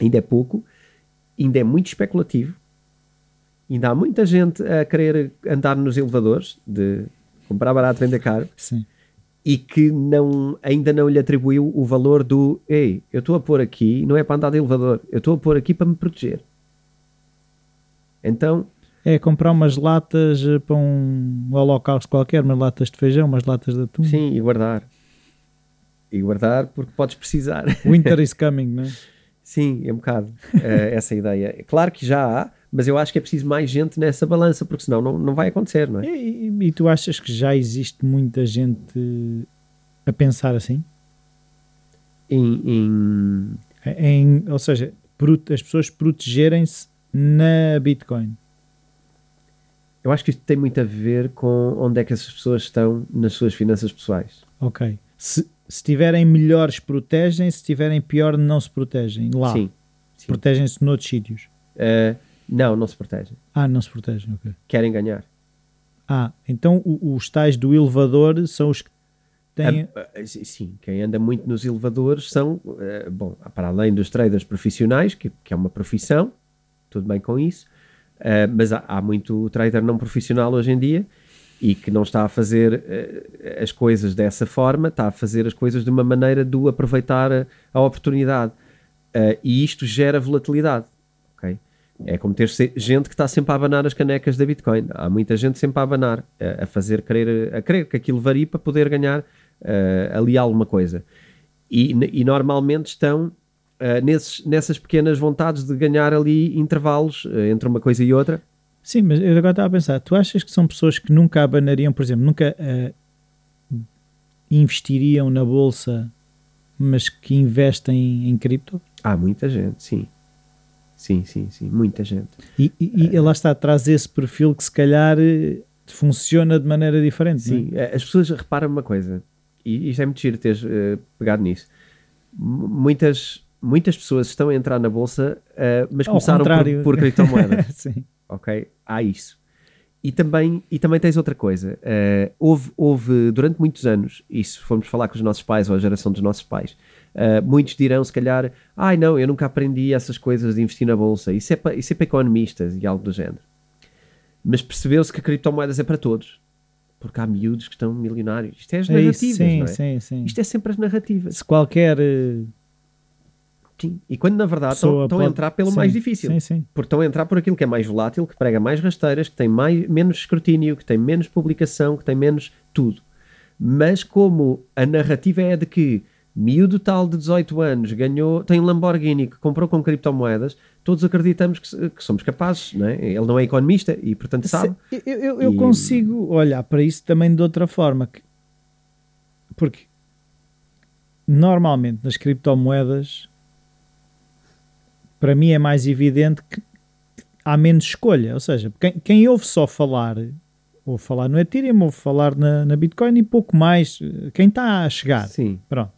Ainda é pouco, ainda é muito especulativo, ainda há muita gente a querer andar nos elevadores de comprar barato, vender caro, Sim. e que não, ainda não lhe atribuiu o valor do ei, eu estou a pôr aqui, não é para andar de elevador, eu estou a pôr aqui para me proteger. Então, É comprar umas latas eh, para um holocausto qualquer, umas latas de feijão, umas latas de atum. sim, e guardar. E guardar porque podes precisar. Winter is coming, não é? Sim, é um bocado eh, essa ideia. Claro que já há, mas eu acho que é preciso mais gente nessa balança, porque senão não, não vai acontecer, não é? E, e- e tu achas que já existe muita gente a pensar assim? Em, em- Em, ou seja, as pessoas protegerem-se na Bitcoin. Eu acho que isto tem muito a ver com onde é que essas pessoas estão nas suas finanças pessoais. Ok. Se, se tiverem melhores, protegem. Se tiverem pior, não se protegem. Lá. Sim. sim. Protegem-se noutros sítios. Eh, não, não se protegem. Ah, não se protegem. Ok. Querem ganhar. Ah, então os tais do elevador são os que têm. Ah, ah, sim, Sim, quem anda muito nos elevadores são, eh, bom, para além dos traders profissionais, que, que é uma profissão, tudo bem com isso, eh, mas há, há muito trader não profissional hoje em dia e que não está a fazer eh, as coisas dessa forma, está a fazer as coisas de uma maneira de aproveitar a, a oportunidade. Eh, e isto gera volatilidade. ok? É como ter gente que está sempre a abanar as canecas da Bitcoin. Há muita gente sempre a abanar, a, a fazer querer, a querer que aquilo varie para poder ganhar eh, ali alguma coisa. E, e normalmente estão eh, nesses, nessas pequenas vontades de ganhar ali intervalos eh, entre uma coisa e outra. Sim, mas eu agora estava a pensar, tu achas que são pessoas que nunca abanariam, por exemplo, nunca eh, investiriam na bolsa, mas que investem em cripto? Há muita gente, sim. Sim, sim, sim, muita gente. E, e, e lá está, traz esse perfil que se calhar funciona de maneira diferente. é? Sim, eh, as pessoas reparam uma coisa, e isto é muito giro teres eh, pegado nisso. M- Muitas, muitas pessoas estão a entrar na bolsa, eh, mas Ao começaram por, por criptomoedas. Sim. ok? Há isso. E também, e também tens outra coisa. eh, houve, houve, durante muitos anos, e se formos falar com os nossos pais ou a geração dos nossos pais, eh, muitos dirão, se calhar, ai não, eu nunca aprendi essas coisas de investir na bolsa. Isso é para, isso é para economistas e algo do género. Mas percebeu-se que criptomoedas é para todos. Porque há miúdos que estão milionários. Isto é as É isso, narrativas, sim, não é? sim, sim. Isto é sempre as narrativas. Se qualquer eh, Sim. E quando na verdade estão, estão a pode- entrar pelo sim, mais difícil. Sim, sim. Porque estão a entrar por aquilo que é mais volátil, que prega mais rasteiras, que tem mais, menos escrutínio, que tem menos publicação, que tem menos tudo. Mas como a narrativa é de que miúdo tal de 18 anos ganhou, tem um Lamborghini que comprou com criptomoedas, todos acreditamos que, que somos capazes, não é? Ele não é economista e portanto sabe. Se- Eu, eu- eu E- consigo olhar para isso também de outra forma. que- porque normalmente nas criptomoedas, para mim é mais evidente que há menos escolha. Ou seja, quem, quem ouve só falar, ouve falar no Ethereum, ouve falar na, na Bitcoin e pouco mais. Quem está a chegar. Sim, Pronto.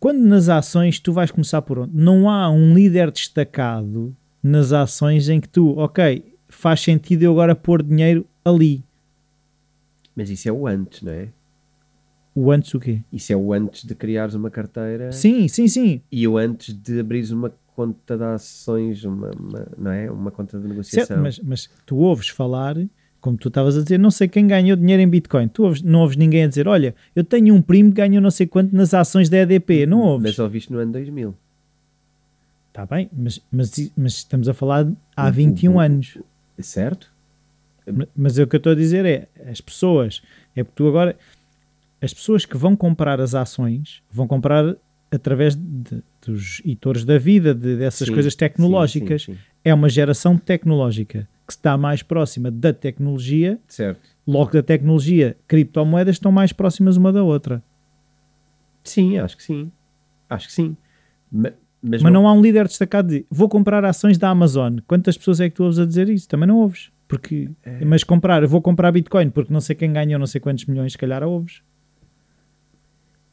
Quando nas ações tu vais começar por onde? Não há um líder destacado nas ações em que tu, ok, faz sentido eu agora pôr dinheiro ali. mas isso é o antes, não é? O antes o quê? Isso é o antes de criares uma carteira Sim, sim, sim. e o antes de abrires uma conta de ações, uma, uma- não é? Uma conta de negociação. Certo, mas, mas tu ouves falar, como tu estavas a dizer, não sei quem ganhou dinheiro em Bitcoin. Tu ouves- não ouves ninguém a dizer, olha, eu tenho um primo que ganhou não sei quanto nas ações da EDP. Não ouves. Mas ouviste no ano 2000. Está bem, mas, mas, mas estamos a falar há Uhum. 21 anos. Certo? Mas o que eu estou a dizer é, as pessoas, é porque tu agora, as pessoas que vão comprar as ações, vão comprar através de- dos editores da vida, de- dessas Sim, coisas tecnológicas. sim, sim. É uma geração tecnológica. que está mais próxima da tecnologia, Certo. logo da tecnologia, criptomoedas estão mais próximas uma da outra. Sim, acho que sim. Acho que sim. Ma- Mas, Mas não há um líder destacado de vou comprar ações da Amazon. Quantas pessoas é que tu ouves a dizer isso? Também não ouves. Porque, É. Mas comprar, vou comprar Bitcoin porque não sei quem ganhou não sei quantos milhões, se calhar ouves.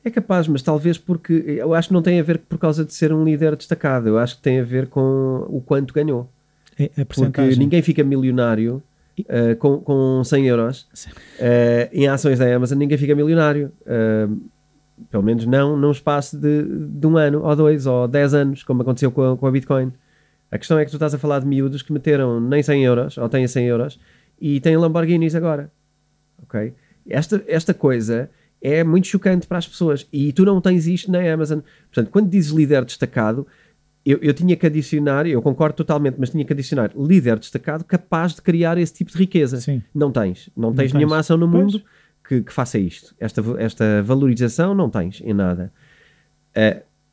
É capaz, mas talvez porque eu acho que não tem a ver por causa de ser um líder destacado. Eu acho que tem a ver com o quanto ganhou. É a Porque ninguém fica milionário uh, com, com 100 euros uh, em ações da Amazon. Ninguém fica milionário. Uh, pelo menos não num espaço de, de um ano, ou dois, ou dez anos, como aconteceu com a, com a Bitcoin. A questão é que tu estás a falar de miúdos que meteram nem 100 euros, ou têm 100 euros, e têm Lamborghinis agora. Ok? Esta, esta coisa é muito chocante para as pessoas. E tu não tens isto na Amazon. Portanto, quando dizes líder destacado, eu, eu tinha que adicionar, eu concordo totalmente, mas tinha que adicionar líder destacado capaz de criar esse tipo de riqueza. Sim. Não tens. Não tens tens. nenhuma ação no mundo que, que faça isto. Esta, esta valorização não tens em nada.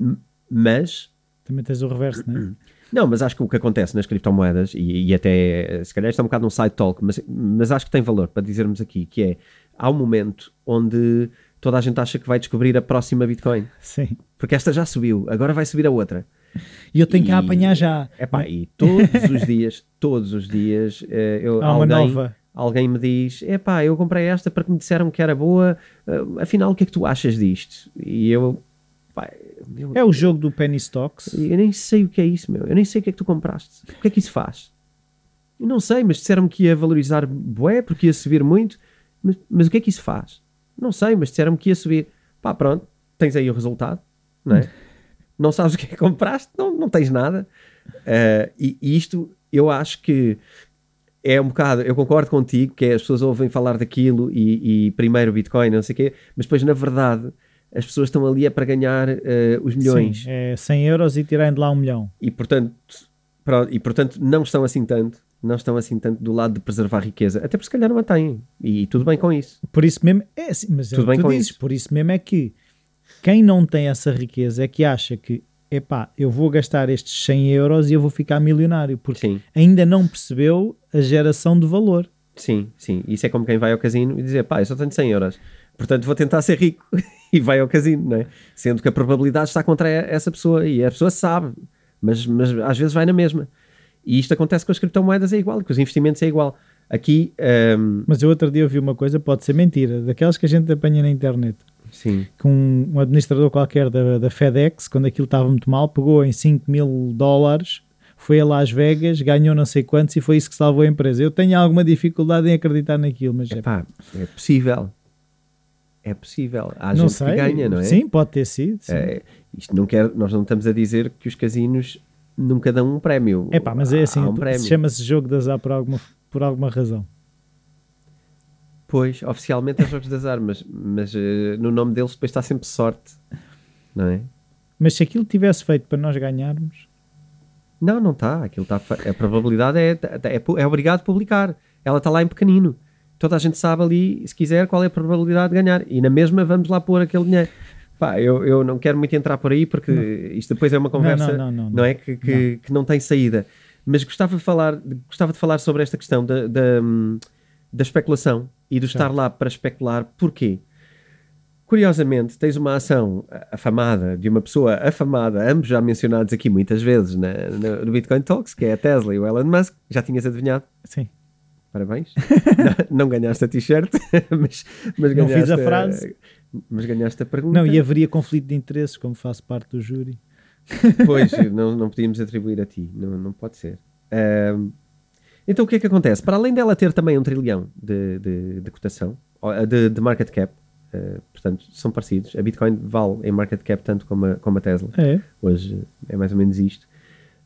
M- mas Também tens o reverso, não é? não, mas acho que o que acontece nas criptomoedas, e, e até se calhar isto é um bocado um side talk, mas, mas acho que tem valor para dizermos aqui, que é há um momento onde toda a gente acha que vai descobrir a próxima Bitcoin. Sim. Porque esta já subiu, agora vai subir a outra. E eu tenho que E- a apanhar já. Epá, e todos os dias, todos os dias, eh, eu, Há uma alguém, nova. alguém me diz: Epá, eu comprei esta porque me disseram que era boa, eh, afinal, o que é que tu achas disto? E eu, pá, eu, É o jogo do Penny Stocks. eu nem sei o que é isso, meu. Eu nem sei o que é que tu compraste. O que é que isso faz? Eu não sei, mas disseram-me que ia valorizar bué porque ia subir muito. Mas, mas o que é que isso faz? Não sei, mas disseram-me que ia subir. Pá, pronto, tens aí o resultado, não é? não sabes o que é que compraste, não, não tens nada. Eh, e, e isto, eu acho que é um bocado, eu concordo contigo, que é, as pessoas ouvem falar daquilo e, e primeiro o Bitcoin, não sei o quê, mas depois, na verdade, as pessoas estão ali é para ganhar eh, os milhões Sim, é 100 euros e tirarem de lá um milhão. e portanto, e portanto não estão assim tanto, não estão assim tanto do lado de preservar a riqueza, até porque se calhar não a têm, e tudo bem com isso. Por isso mesmo, é assim, mas é Tudo que bem tu com dizes, isso. por isso mesmo é que quem não tem essa riqueza é que acha que epá, eu vou gastar estes 100 euros e eu vou ficar milionário, porque Sim, ainda não percebeu a geração de valor. sim, sim. Isso é como quem vai ao casino e dizer, pá, eu só tenho 100 euros, portanto vou tentar ser rico e vai ao casino, não é? Sendo que a probabilidade está contra essa pessoa e a pessoa sabe, mas, mas às vezes vai na mesma. E isto acontece com as criptomoedas, é igual, com os investimentos é igual. Aqui, hum, Mas eu outro dia ouvi uma coisa, pode ser mentira, daquelas que a gente apanha na internet. sim, Que um, um administrador qualquer da, da FedEx, quando aquilo estava muito mal, pegou em 5 mil dólares, foi a Las Vegas, ganhou não sei quantos e foi isso que salvou a empresa. Eu tenho alguma dificuldade em acreditar naquilo, mas é, Epá, é possível. É possível. Há não gente sei. que ganha, não é? Sim, pode ter sido. É, isto não quer, nós não estamos a dizer que os casinos nunca dão um prémio. É pá, mas é assim, um chama-se jogo de azar por alguma, por alguma razão. Pois, oficialmente é jogos de azar, mas, mas eh, no nome deles depois está sempre sorte, não é? Mas se aquilo tivesse feito para nós ganharmos, Não, não está. Aquilo está a probabilidade é, é, pu- é obrigado a publicar. Ela está lá em pequenino. Toda a gente sabe ali, se quiser, qual é a probabilidade de ganhar. E na mesma vamos lá pôr aquele dinheiro. Pá, eu, eu não quero muito entrar por aí porque isto depois é uma conversa não, não, não, não é? Que, que, que não tem saída. Mas gostava de falar, gostava de falar sobre esta questão da, da, da especulação e do estar lá para especular. Porquê? Curiosamente, tens uma ação afamada de uma pessoa afamada, ambos já mencionados aqui muitas vezes na, na- no Bitcoin Talks, que é a Tesla e o Elon Musk. Já tinhas adivinhado? sim. Parabéns. não, não ganhaste a t-shirt, mas, mas Não ganhaste fiz a frase. Mas ganhaste a pergunta. Não, e haveria conflito de interesses, como faço parte do júri. Pois, não, não podíamos atribuir a ti, não, não pode ser. Então o que é que acontece? Para além dela ter também um trilhão de, de, de cotação, de, de market cap, eh, portanto são parecidos, a Bitcoin vale em market cap tanto como a, como a Tesla, É, hoje é mais ou menos isto.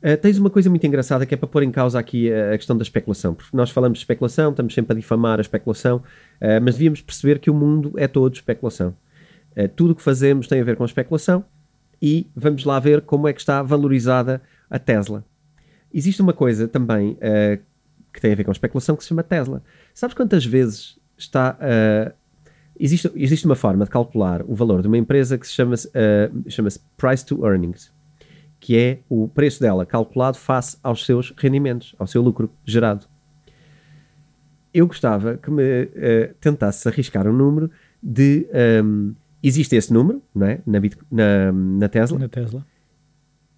Eh, tens uma coisa muito engraçada que é para pôr em causa aqui a, a questão da especulação, porque nós falamos de especulação, estamos sempre a difamar a especulação, eh, mas devíamos perceber que o mundo é todo especulação. Eh, tudo o que fazemos tem a ver com especulação e vamos lá ver como é que está valorizada a Tesla. Existe uma coisa também eh, que tem a ver com especulação que se chama Tesla. Sabes quantas vezes está. eh, existe, existe uma forma de calcular o valor de uma empresa que se chama, chama Price to Earnings, que é o preço dela calculado face aos seus rendimentos, ao seu lucro gerado. eu gostava que me uh, tentasse arriscar um número de. Um, existe esse número, não é? Na, na, na Tesla. Na Tesla.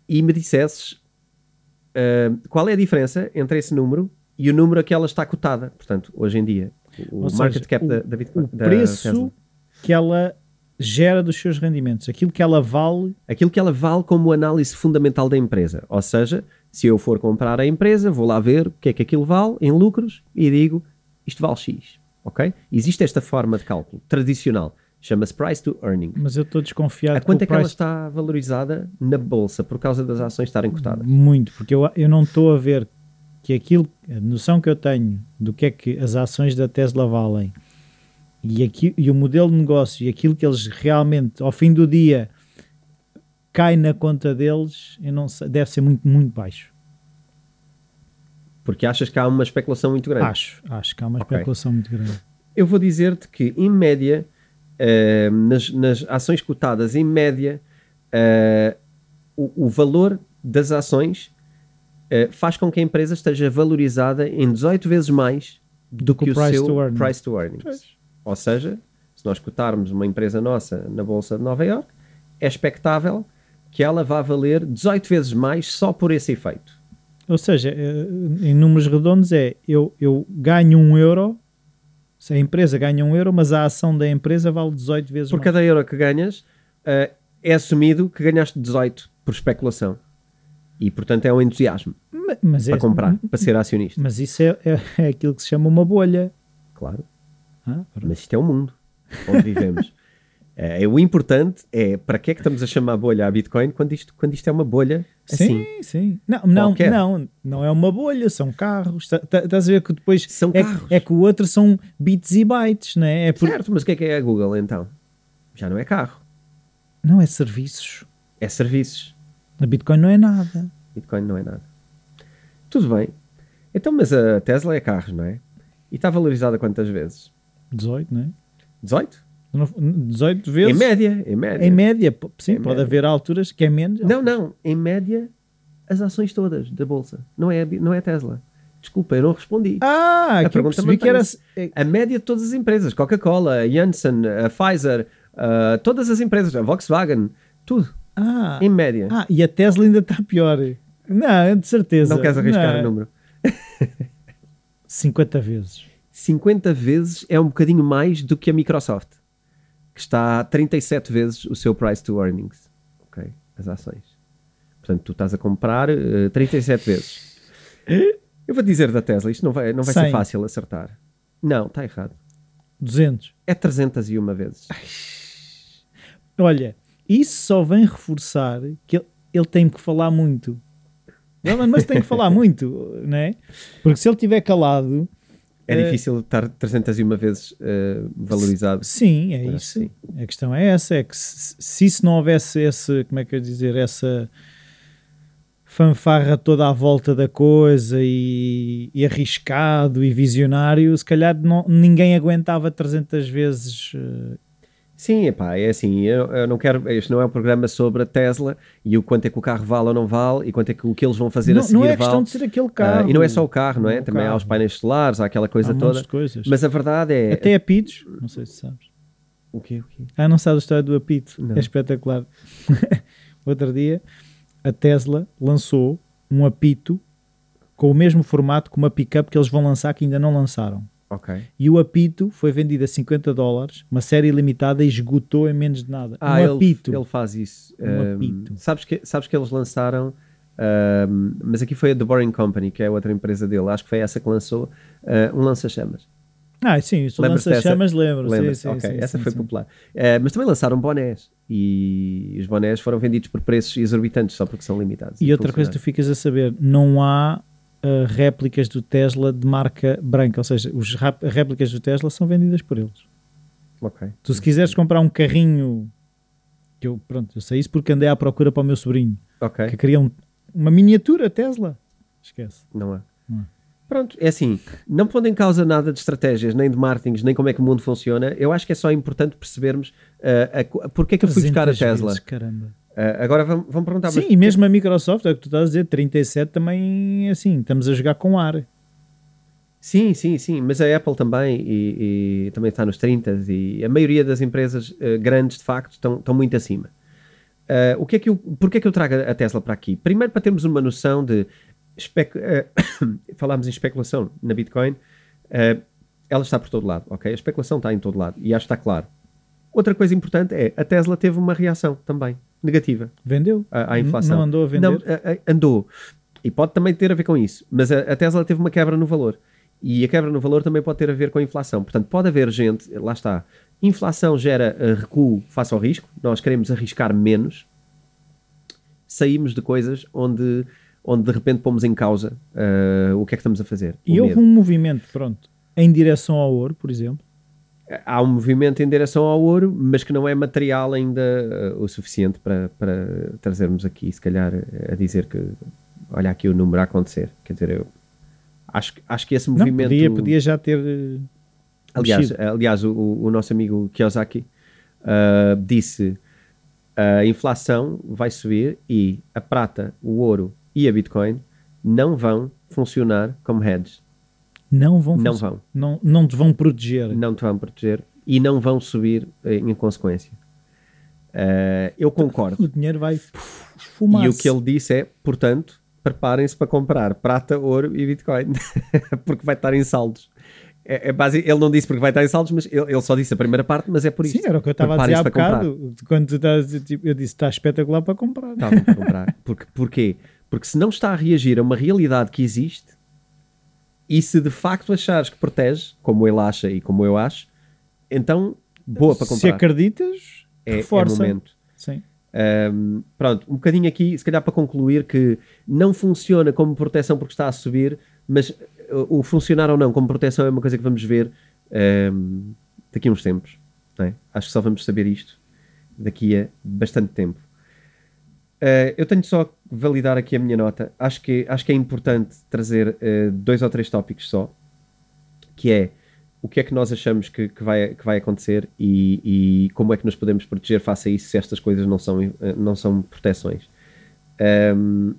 E me dissesses uh, qual é a diferença entre esse número e o número a que ela está cotada. Portanto, hoje em dia, o Ou market seja, cap o- da, da Bitcoin. O preço que ela gera dos seus rendimentos, aquilo que ela vale. Aquilo que ela vale como análise fundamental da empresa. Ou seja, se eu for comprar a empresa, vou lá ver o que é que aquilo vale em lucros e digo isto vale X. Ok? Existe esta forma de cálculo tradicional. Chama-se price to earning. Mas eu estou desconfiado A quanto que é que ela está valorizada na bolsa por causa das ações estarem cotadas? Muito, porque eu, eu não estou a ver que aquilo, a noção que eu tenho do que é que as ações da Tesla valem e, aqui, e o modelo de negócio e aquilo que eles realmente, ao fim do dia, cai na conta deles, eu não sei, deve ser muito, muito baixo. Porque achas que há uma especulação muito grande. Acho, acho que há uma Ok. especulação muito grande. Eu vou dizer-te que, em média, eh, nas, nas ações cotadas, em média, eh, o, o valor das ações eh, faz com que a empresa esteja valorizada em 18 vezes mais do, que que, o o price seu to price to earnings. Pois. Ou seja, se nós cotarmos uma empresa nossa na Bolsa de Nova York, é expectável que ela vá valer 18 vezes mais só por esse efeito. Ou seja, eh, em números redondos é eu, eu ganho um euro, se a empresa ganha um euro, mas a ação da empresa vale 18 vezes Por mais. cada euro que ganhas, eh, é assumido que ganhaste 18 por especulação. E, portanto, é um entusiasmo Ma- Mas, é, para comprar, para ser acionista. mas isso é, é, é aquilo que se chama uma bolha. Claro. Ah. Mas isto é o mundo onde vivemos. Eh, o importante é para que é que estamos a chamar bolha a Bitcoin quando isto, quando isto é uma bolha assim. Sim, sim. Não, não, Qualquer. não, não é uma bolha, são carros. Tá- tá- Estás a ver que depois São é, carros. é que o outro são bits e bytes, não é? é por- Certo, mas o que é que é a Google então? Já não é carro, Não é serviços. é serviços. A Bitcoin não é nada. Bitcoin não é nada. Tudo bem. Então, mas a Tesla é carros, não é? E está valorizada quantas vezes? 18, não é? 18? Não- 18 vezes. Em média, em média. Em média, sim, Em pode média. haver alturas que é menos. Não, não. Em média, as ações todas da Bolsa. Não é, a não é a Tesla. Desculpa, eu não respondi. Ah, que eu pergunta percebi que era. mantém-se. A média de todas as empresas. Coca-Cola, a Janssen, a Pfizer, ah, todas as empresas, a Volkswagen, tudo. Ah, Em média. ah, e a Tesla ainda está pior. Não, de certeza. não queres arriscar Não. o número. 50 vezes. 50 vezes é um bocadinho mais do que a Microsoft, que está a 37 vezes o seu price to earnings. Ok? As ações. Portanto, tu estás a comprar eh, 37 vezes. Eu vou dizer da Tesla, isto não vai, não vai ser 100. fácil acertar. Não, está errado. 200. É 301 vezes. Olha, isso só vem reforçar que ele, ele tem que falar muito. Não, mas tem que falar muito, não é? Porque se ele tiver calado, É Eh, difícil estar 301 vezes eh, valorizado. sim, é isso. sim. A questão é essa, é que se, se isso não houvesse esse, como é que eu ia dizer, essa fanfarra toda à volta da coisa e, e arriscado e visionário, se calhar não- ninguém aguentava 300 vezes. eh, Sim, epá, é assim, eu, eu não quero, este não é um programa sobre a Tesla e o quanto é que o carro vale ou não vale e quanto é que o que eles vão fazer a não, seguir não é vale. questão de ser aquele Ah, carro. e não é só o carro, não é? É Também há carro. os painéis solares, há aquela coisa Há um toda. Mas a verdade é. Até apitos, não sei se sabes. O quê? O quê? Ah, não sabes a história do apito? Não. É espetacular. Outro dia, a Tesla lançou um apito com o mesmo formato que uma pick-up que eles vão lançar que ainda não lançaram. Ok. E o apito foi vendido a 50 dólares, uma série limitada e esgotou em menos de nada. Ah, um ele, apito. ele faz isso. Um Ahm, apito. sabes, que, sabes que eles lançaram. ahm, mas aqui foi a The Boring Company, que é outra empresa dele. Acho que foi essa que lançou ah, um lança-chamas. Ah, sim, isso lança-chamas, lembro. Sim, Lembra-se? sim, ok, sim, essa sim, foi sim. popular. Ah, mas também lançaram bonés. E os bonés foram vendidos por preços exorbitantes só porque são limitados. E outra coisa que tu ficas a saber, não há réplicas do Tesla de marca branca, ou seja, os rap- réplicas do Tesla são vendidas por eles. Ok. Tu se quiseres comprar um carrinho, que eu, pronto, eu sei isso porque andei à procura para o meu sobrinho, Ok. que queria um- uma miniatura Tesla. Esquece. Não há. Não há. Pronto, é assim, não pondo em causa nada de estratégias, nem de marketing, nem como é que o mundo funciona, eu acho que é só importante percebermos ah, a co- porque é que eu fui buscar a 300 Tesla. vezes, caramba. Ah, agora vamos, vamos perguntar Sim, e mesmo a Microsoft, é o que tu estás a dizer, 37 também, assim, estamos a jogar com ar. Sim, sim, sim, mas a Apple também e, e também está nos 30 e a maioria das empresas uh, grandes de facto estão, estão muito acima. Uh, o que é que eu, porquê é que eu trago a Tesla para aqui? Primeiro para termos uma noção de espec, uh, falámos em especulação na Bitcoin, ela está por todo lado, ok? A especulação está em todo lado e acho que está claro. Outra coisa importante é a Tesla teve uma reação também negativa. Vendeu? À, à inflação. Não andou a vender? Não, andou. E pode também ter a ver com isso. Mas a, a Tesla teve uma quebra no valor. E a quebra no valor também pode ter a ver com a inflação. Portanto, pode haver gente, lá está, inflação gera uh, recuo face ao risco, nós queremos arriscar menos, saímos de coisas onde, onde de repente pomos em causa uh, o que é que estamos a fazer. E houve um movimento, pronto, em direção ao ouro, por exemplo? Há um movimento em direção ao ouro, mas que não é material ainda uh, o suficiente para, para trazermos aqui, se calhar, a dizer que olha aqui o número a acontecer. Quer dizer, eu Acho, acho que esse não, movimento. Podia, podia já ter. Eh, aliás, aliás o, o, nosso amigo Kiyosaki uh, disse a inflação vai subir e a prata, o ouro e a Bitcoin não vão funcionar como hedges. Não vão Não vão. Não, não te vão proteger. Não te vão proteger e não vão subir em, em consequência. Uh, eu concordo. O dinheiro vai fumar. E o que ele disse é, portanto, preparem-se para comprar prata, ouro e Bitcoin, porque vai estar em saldos. É, é base, ele não disse porque vai estar em saldos, mas ele, ele, só disse a primeira parte, mas é por isso. Sim, era o que eu estava a dizer há bocado. Quando tu estás, tipo, eu disse está espetacular para comprar. Está para comprar. Porque, porquê? Porque se não está a reagir a uma realidade que existe, e se de facto achares que protege, como ele acha e como eu acho, então boa para comprar. Se acreditas, é, reforça. é momento. Sim. Um, pronto, um bocadinho aqui, se calhar para concluir, que não funciona como proteção porque está a subir, mas uh, o funcionar ou não como proteção é uma coisa que vamos ver um, daqui a uns tempos. É? Acho que só vamos saber isto daqui a bastante tempo. Uh, eu tenho só validar aqui a minha nota. Acho que, acho que é importante trazer uh, dois ou três tópicos só, que é o que é que nós achamos que, que, vai, que vai acontecer e, e, como é que nos podemos proteger face a isso se estas coisas não são, eh, não são proteções. Um,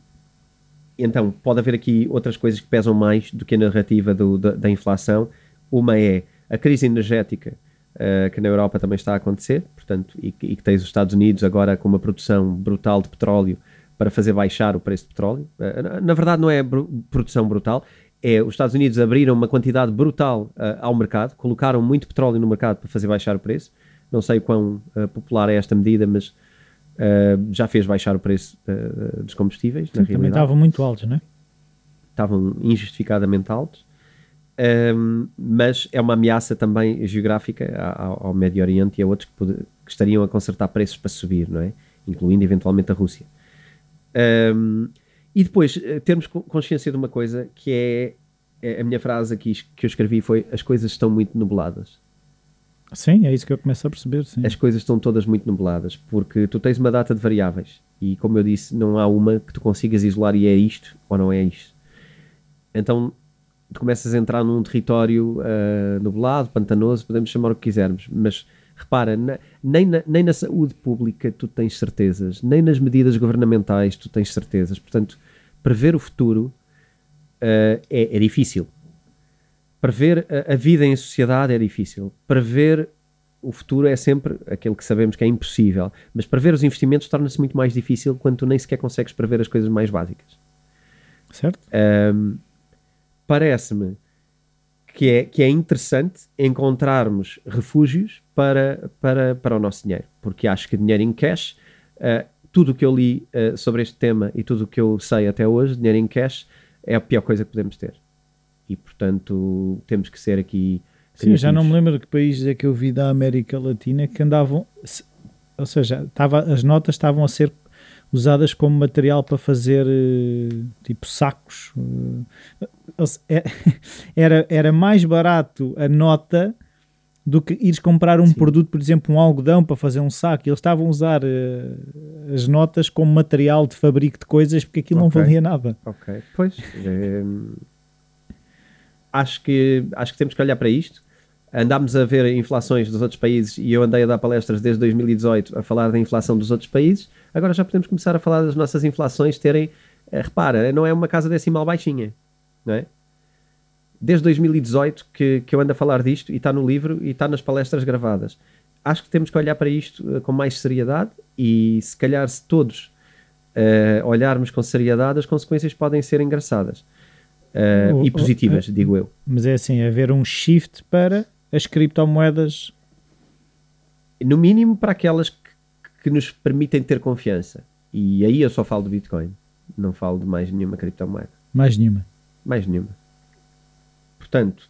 então, pode haver aqui outras coisas que pesam mais do que a narrativa do, da, da, inflação. Uma é a crise energética uh, que na Europa também está a acontecer, portanto, e, e, que tens os Estados Unidos agora com uma produção brutal de petróleo para fazer baixar o preço de petróleo. Uh, na verdade, não é produção brutal, é os Estados Unidos abriram uma quantidade brutal uh, ao mercado, colocaram muito petróleo no mercado para fazer baixar o preço. Não sei quão uh, popular é esta medida, mas uh, já fez baixar o preço dos combustíveis. Sim, na também estavam muito altos, não é? Estavam injustificadamente altos. Um, mas é uma ameaça também geográfica ao, ao Médio Oriente e a outros que, que, estariam a consertar preços para subir, não é? Incluindo eventualmente a Rússia. Um, e depois eh, termos consciência de uma coisa que é, é, a minha frase aqui que eu escrevi foi as coisas estão muito nubladas. Sim, é isso que eu começo a perceber. Sim. As coisas estão todas muito nubladas porque tu tens uma data de variáveis e, como eu disse, não há uma que tu consigas isolar e é isto ou não é isto. Então tu começas a entrar num território uh, nublado, pantanoso, podemos chamar o que quisermos, mas repara, na, nem, na, nem na saúde pública tu tens certezas, nem nas medidas governamentais tu tens certezas. Portanto, prever o futuro uh, é, é, difícil. Prever a, a, vida em sociedade é difícil. Prever o futuro é sempre aquilo que sabemos que é impossível. Mas prever os investimentos torna-se muito mais difícil quando tu nem sequer consegues prever as coisas mais básicas. Certo? Um, Parece-me que é, que é interessante encontrarmos refúgios para, para, para o nosso dinheiro, porque acho que dinheiro em cash, uh, tudo o que eu li uh, sobre este tema e tudo o que eu sei até hoje, dinheiro em cash é a pior coisa que podemos ter. E portanto temos que ser aqui. Sim, já não me lembro de que países é que eu vi da América Latina que andavam, ou seja, tava, as notas estavam a ser usadas como material para fazer uh, tipo sacos. Uh, era, era mais barato a nota do que ires comprar um Sim. produto, por exemplo, um algodão para fazer um saco. Eles estavam a usar uh, as notas como material de fabrico de coisas porque aquilo okay. não valia nada. Ok, pois. É, acho, que, acho que temos que olhar para isto. Andámos a ver inflações dos outros países e eu andei a dar palestras desde 2018 a falar da inflação dos outros países. Agora já podemos começar a falar das nossas inflações terem. Uh, repara, não é uma casa decimal baixinha, não é? desde 2018 que, que eu ando a falar disto e está no livro e está nas palestras gravadas. Acho que temos que olhar para isto uh, com mais seriedade e se calhar se todos uh, olharmos com seriedade as consequências podem ser engraçadas uh, e positivas, é- digo eu. Mas é assim, haver um shift para as criptomoedas. No mínimo para aquelas que, que nos permitem ter confiança. E aí eu só falo do Bitcoin. Não falo de mais nenhuma criptomoeda. Mais nenhuma. Mais nenhuma. Portanto,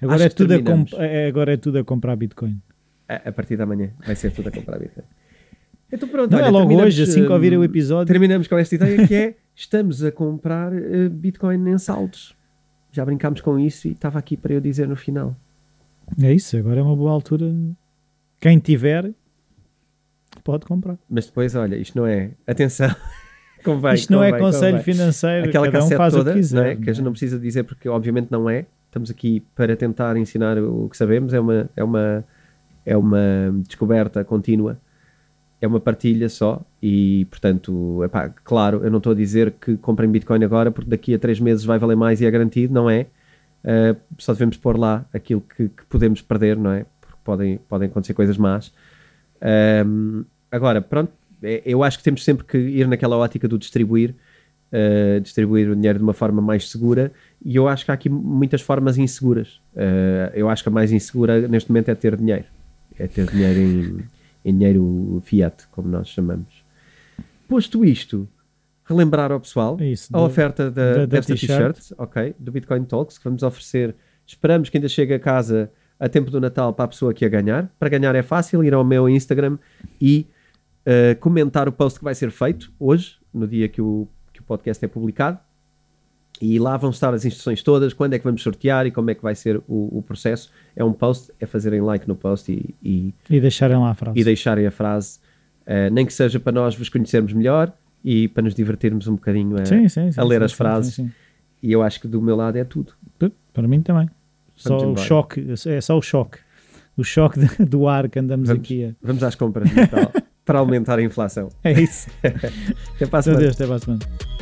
Agora é, tudo a comp- é- agora é tudo a comprar Bitcoin. a, a partir da manhã vai ser tudo a comprar Bitcoin. Então pronto, Não olha, é logo hoje, assim que hum, ouvirem o episódio. Terminamos com esta ideia que é estamos a comprar eh, Bitcoin em saltos. Já brincámos com isso e estava aqui para eu dizer no final. É isso, agora é uma boa altura. Quem tiver, pode comprar. Mas depois, olha, isto não é. Atenção. Convém, Isto não é convém, conselho convém. financeiro, Aquela cada um faz toda, o que quiser. não é? que a gente não precisa dizer porque obviamente não é. Estamos aqui para tentar ensinar o que sabemos. É uma, é uma, é uma descoberta contínua. É uma partilha só e, portanto, epá, claro, eu não estou a dizer que comprem Bitcoin agora porque daqui a três meses vai valer mais e é garantido, não é? Uh, só devemos pôr lá aquilo que, que podemos perder, não é? Porque podem, podem acontecer coisas más. Um, agora, pronto, é- eu acho que temos sempre que ir naquela ótica do distribuir, uh, distribuir o dinheiro de uma forma mais segura e eu acho que há aqui muitas formas inseguras. Uh, eu acho que a mais insegura neste momento é ter dinheiro, é ter dinheiro em, em dinheiro fiat, como nós chamamos. Posto isto, relembrar ao pessoal É isso, a da- oferta da, da- desta t-shirt. t-shirt, ok, do Bitcoin Talks, que vamos oferecer. Esperamos que ainda chegue a casa a tempo do Natal para a pessoa que a ganhar. Para ganhar é fácil, ir ao meu Instagram e uh, comentar o post que vai ser feito hoje, no dia que o, que o podcast é publicado. E lá vão estar as instruções todas, quando é que vamos sortear e como é que vai ser o, o processo. É um post, é fazerem like no post e, e, E deixarem lá a frase. e deixarem a frase, uh, nem que seja para nós vos conhecermos melhor e para nos divertirmos um bocadinho a, Sim, sim, sim, a ler as frases. E eu acho que do meu lado é tudo. Para mim também. Só Vamos o embora. choque, é só o choque. O choque de- do ar que andamos Vamos. aqui a. Vamos às compras de Natal para aumentar a inflação. É isso. Até para a semana. Deus, até para a semana.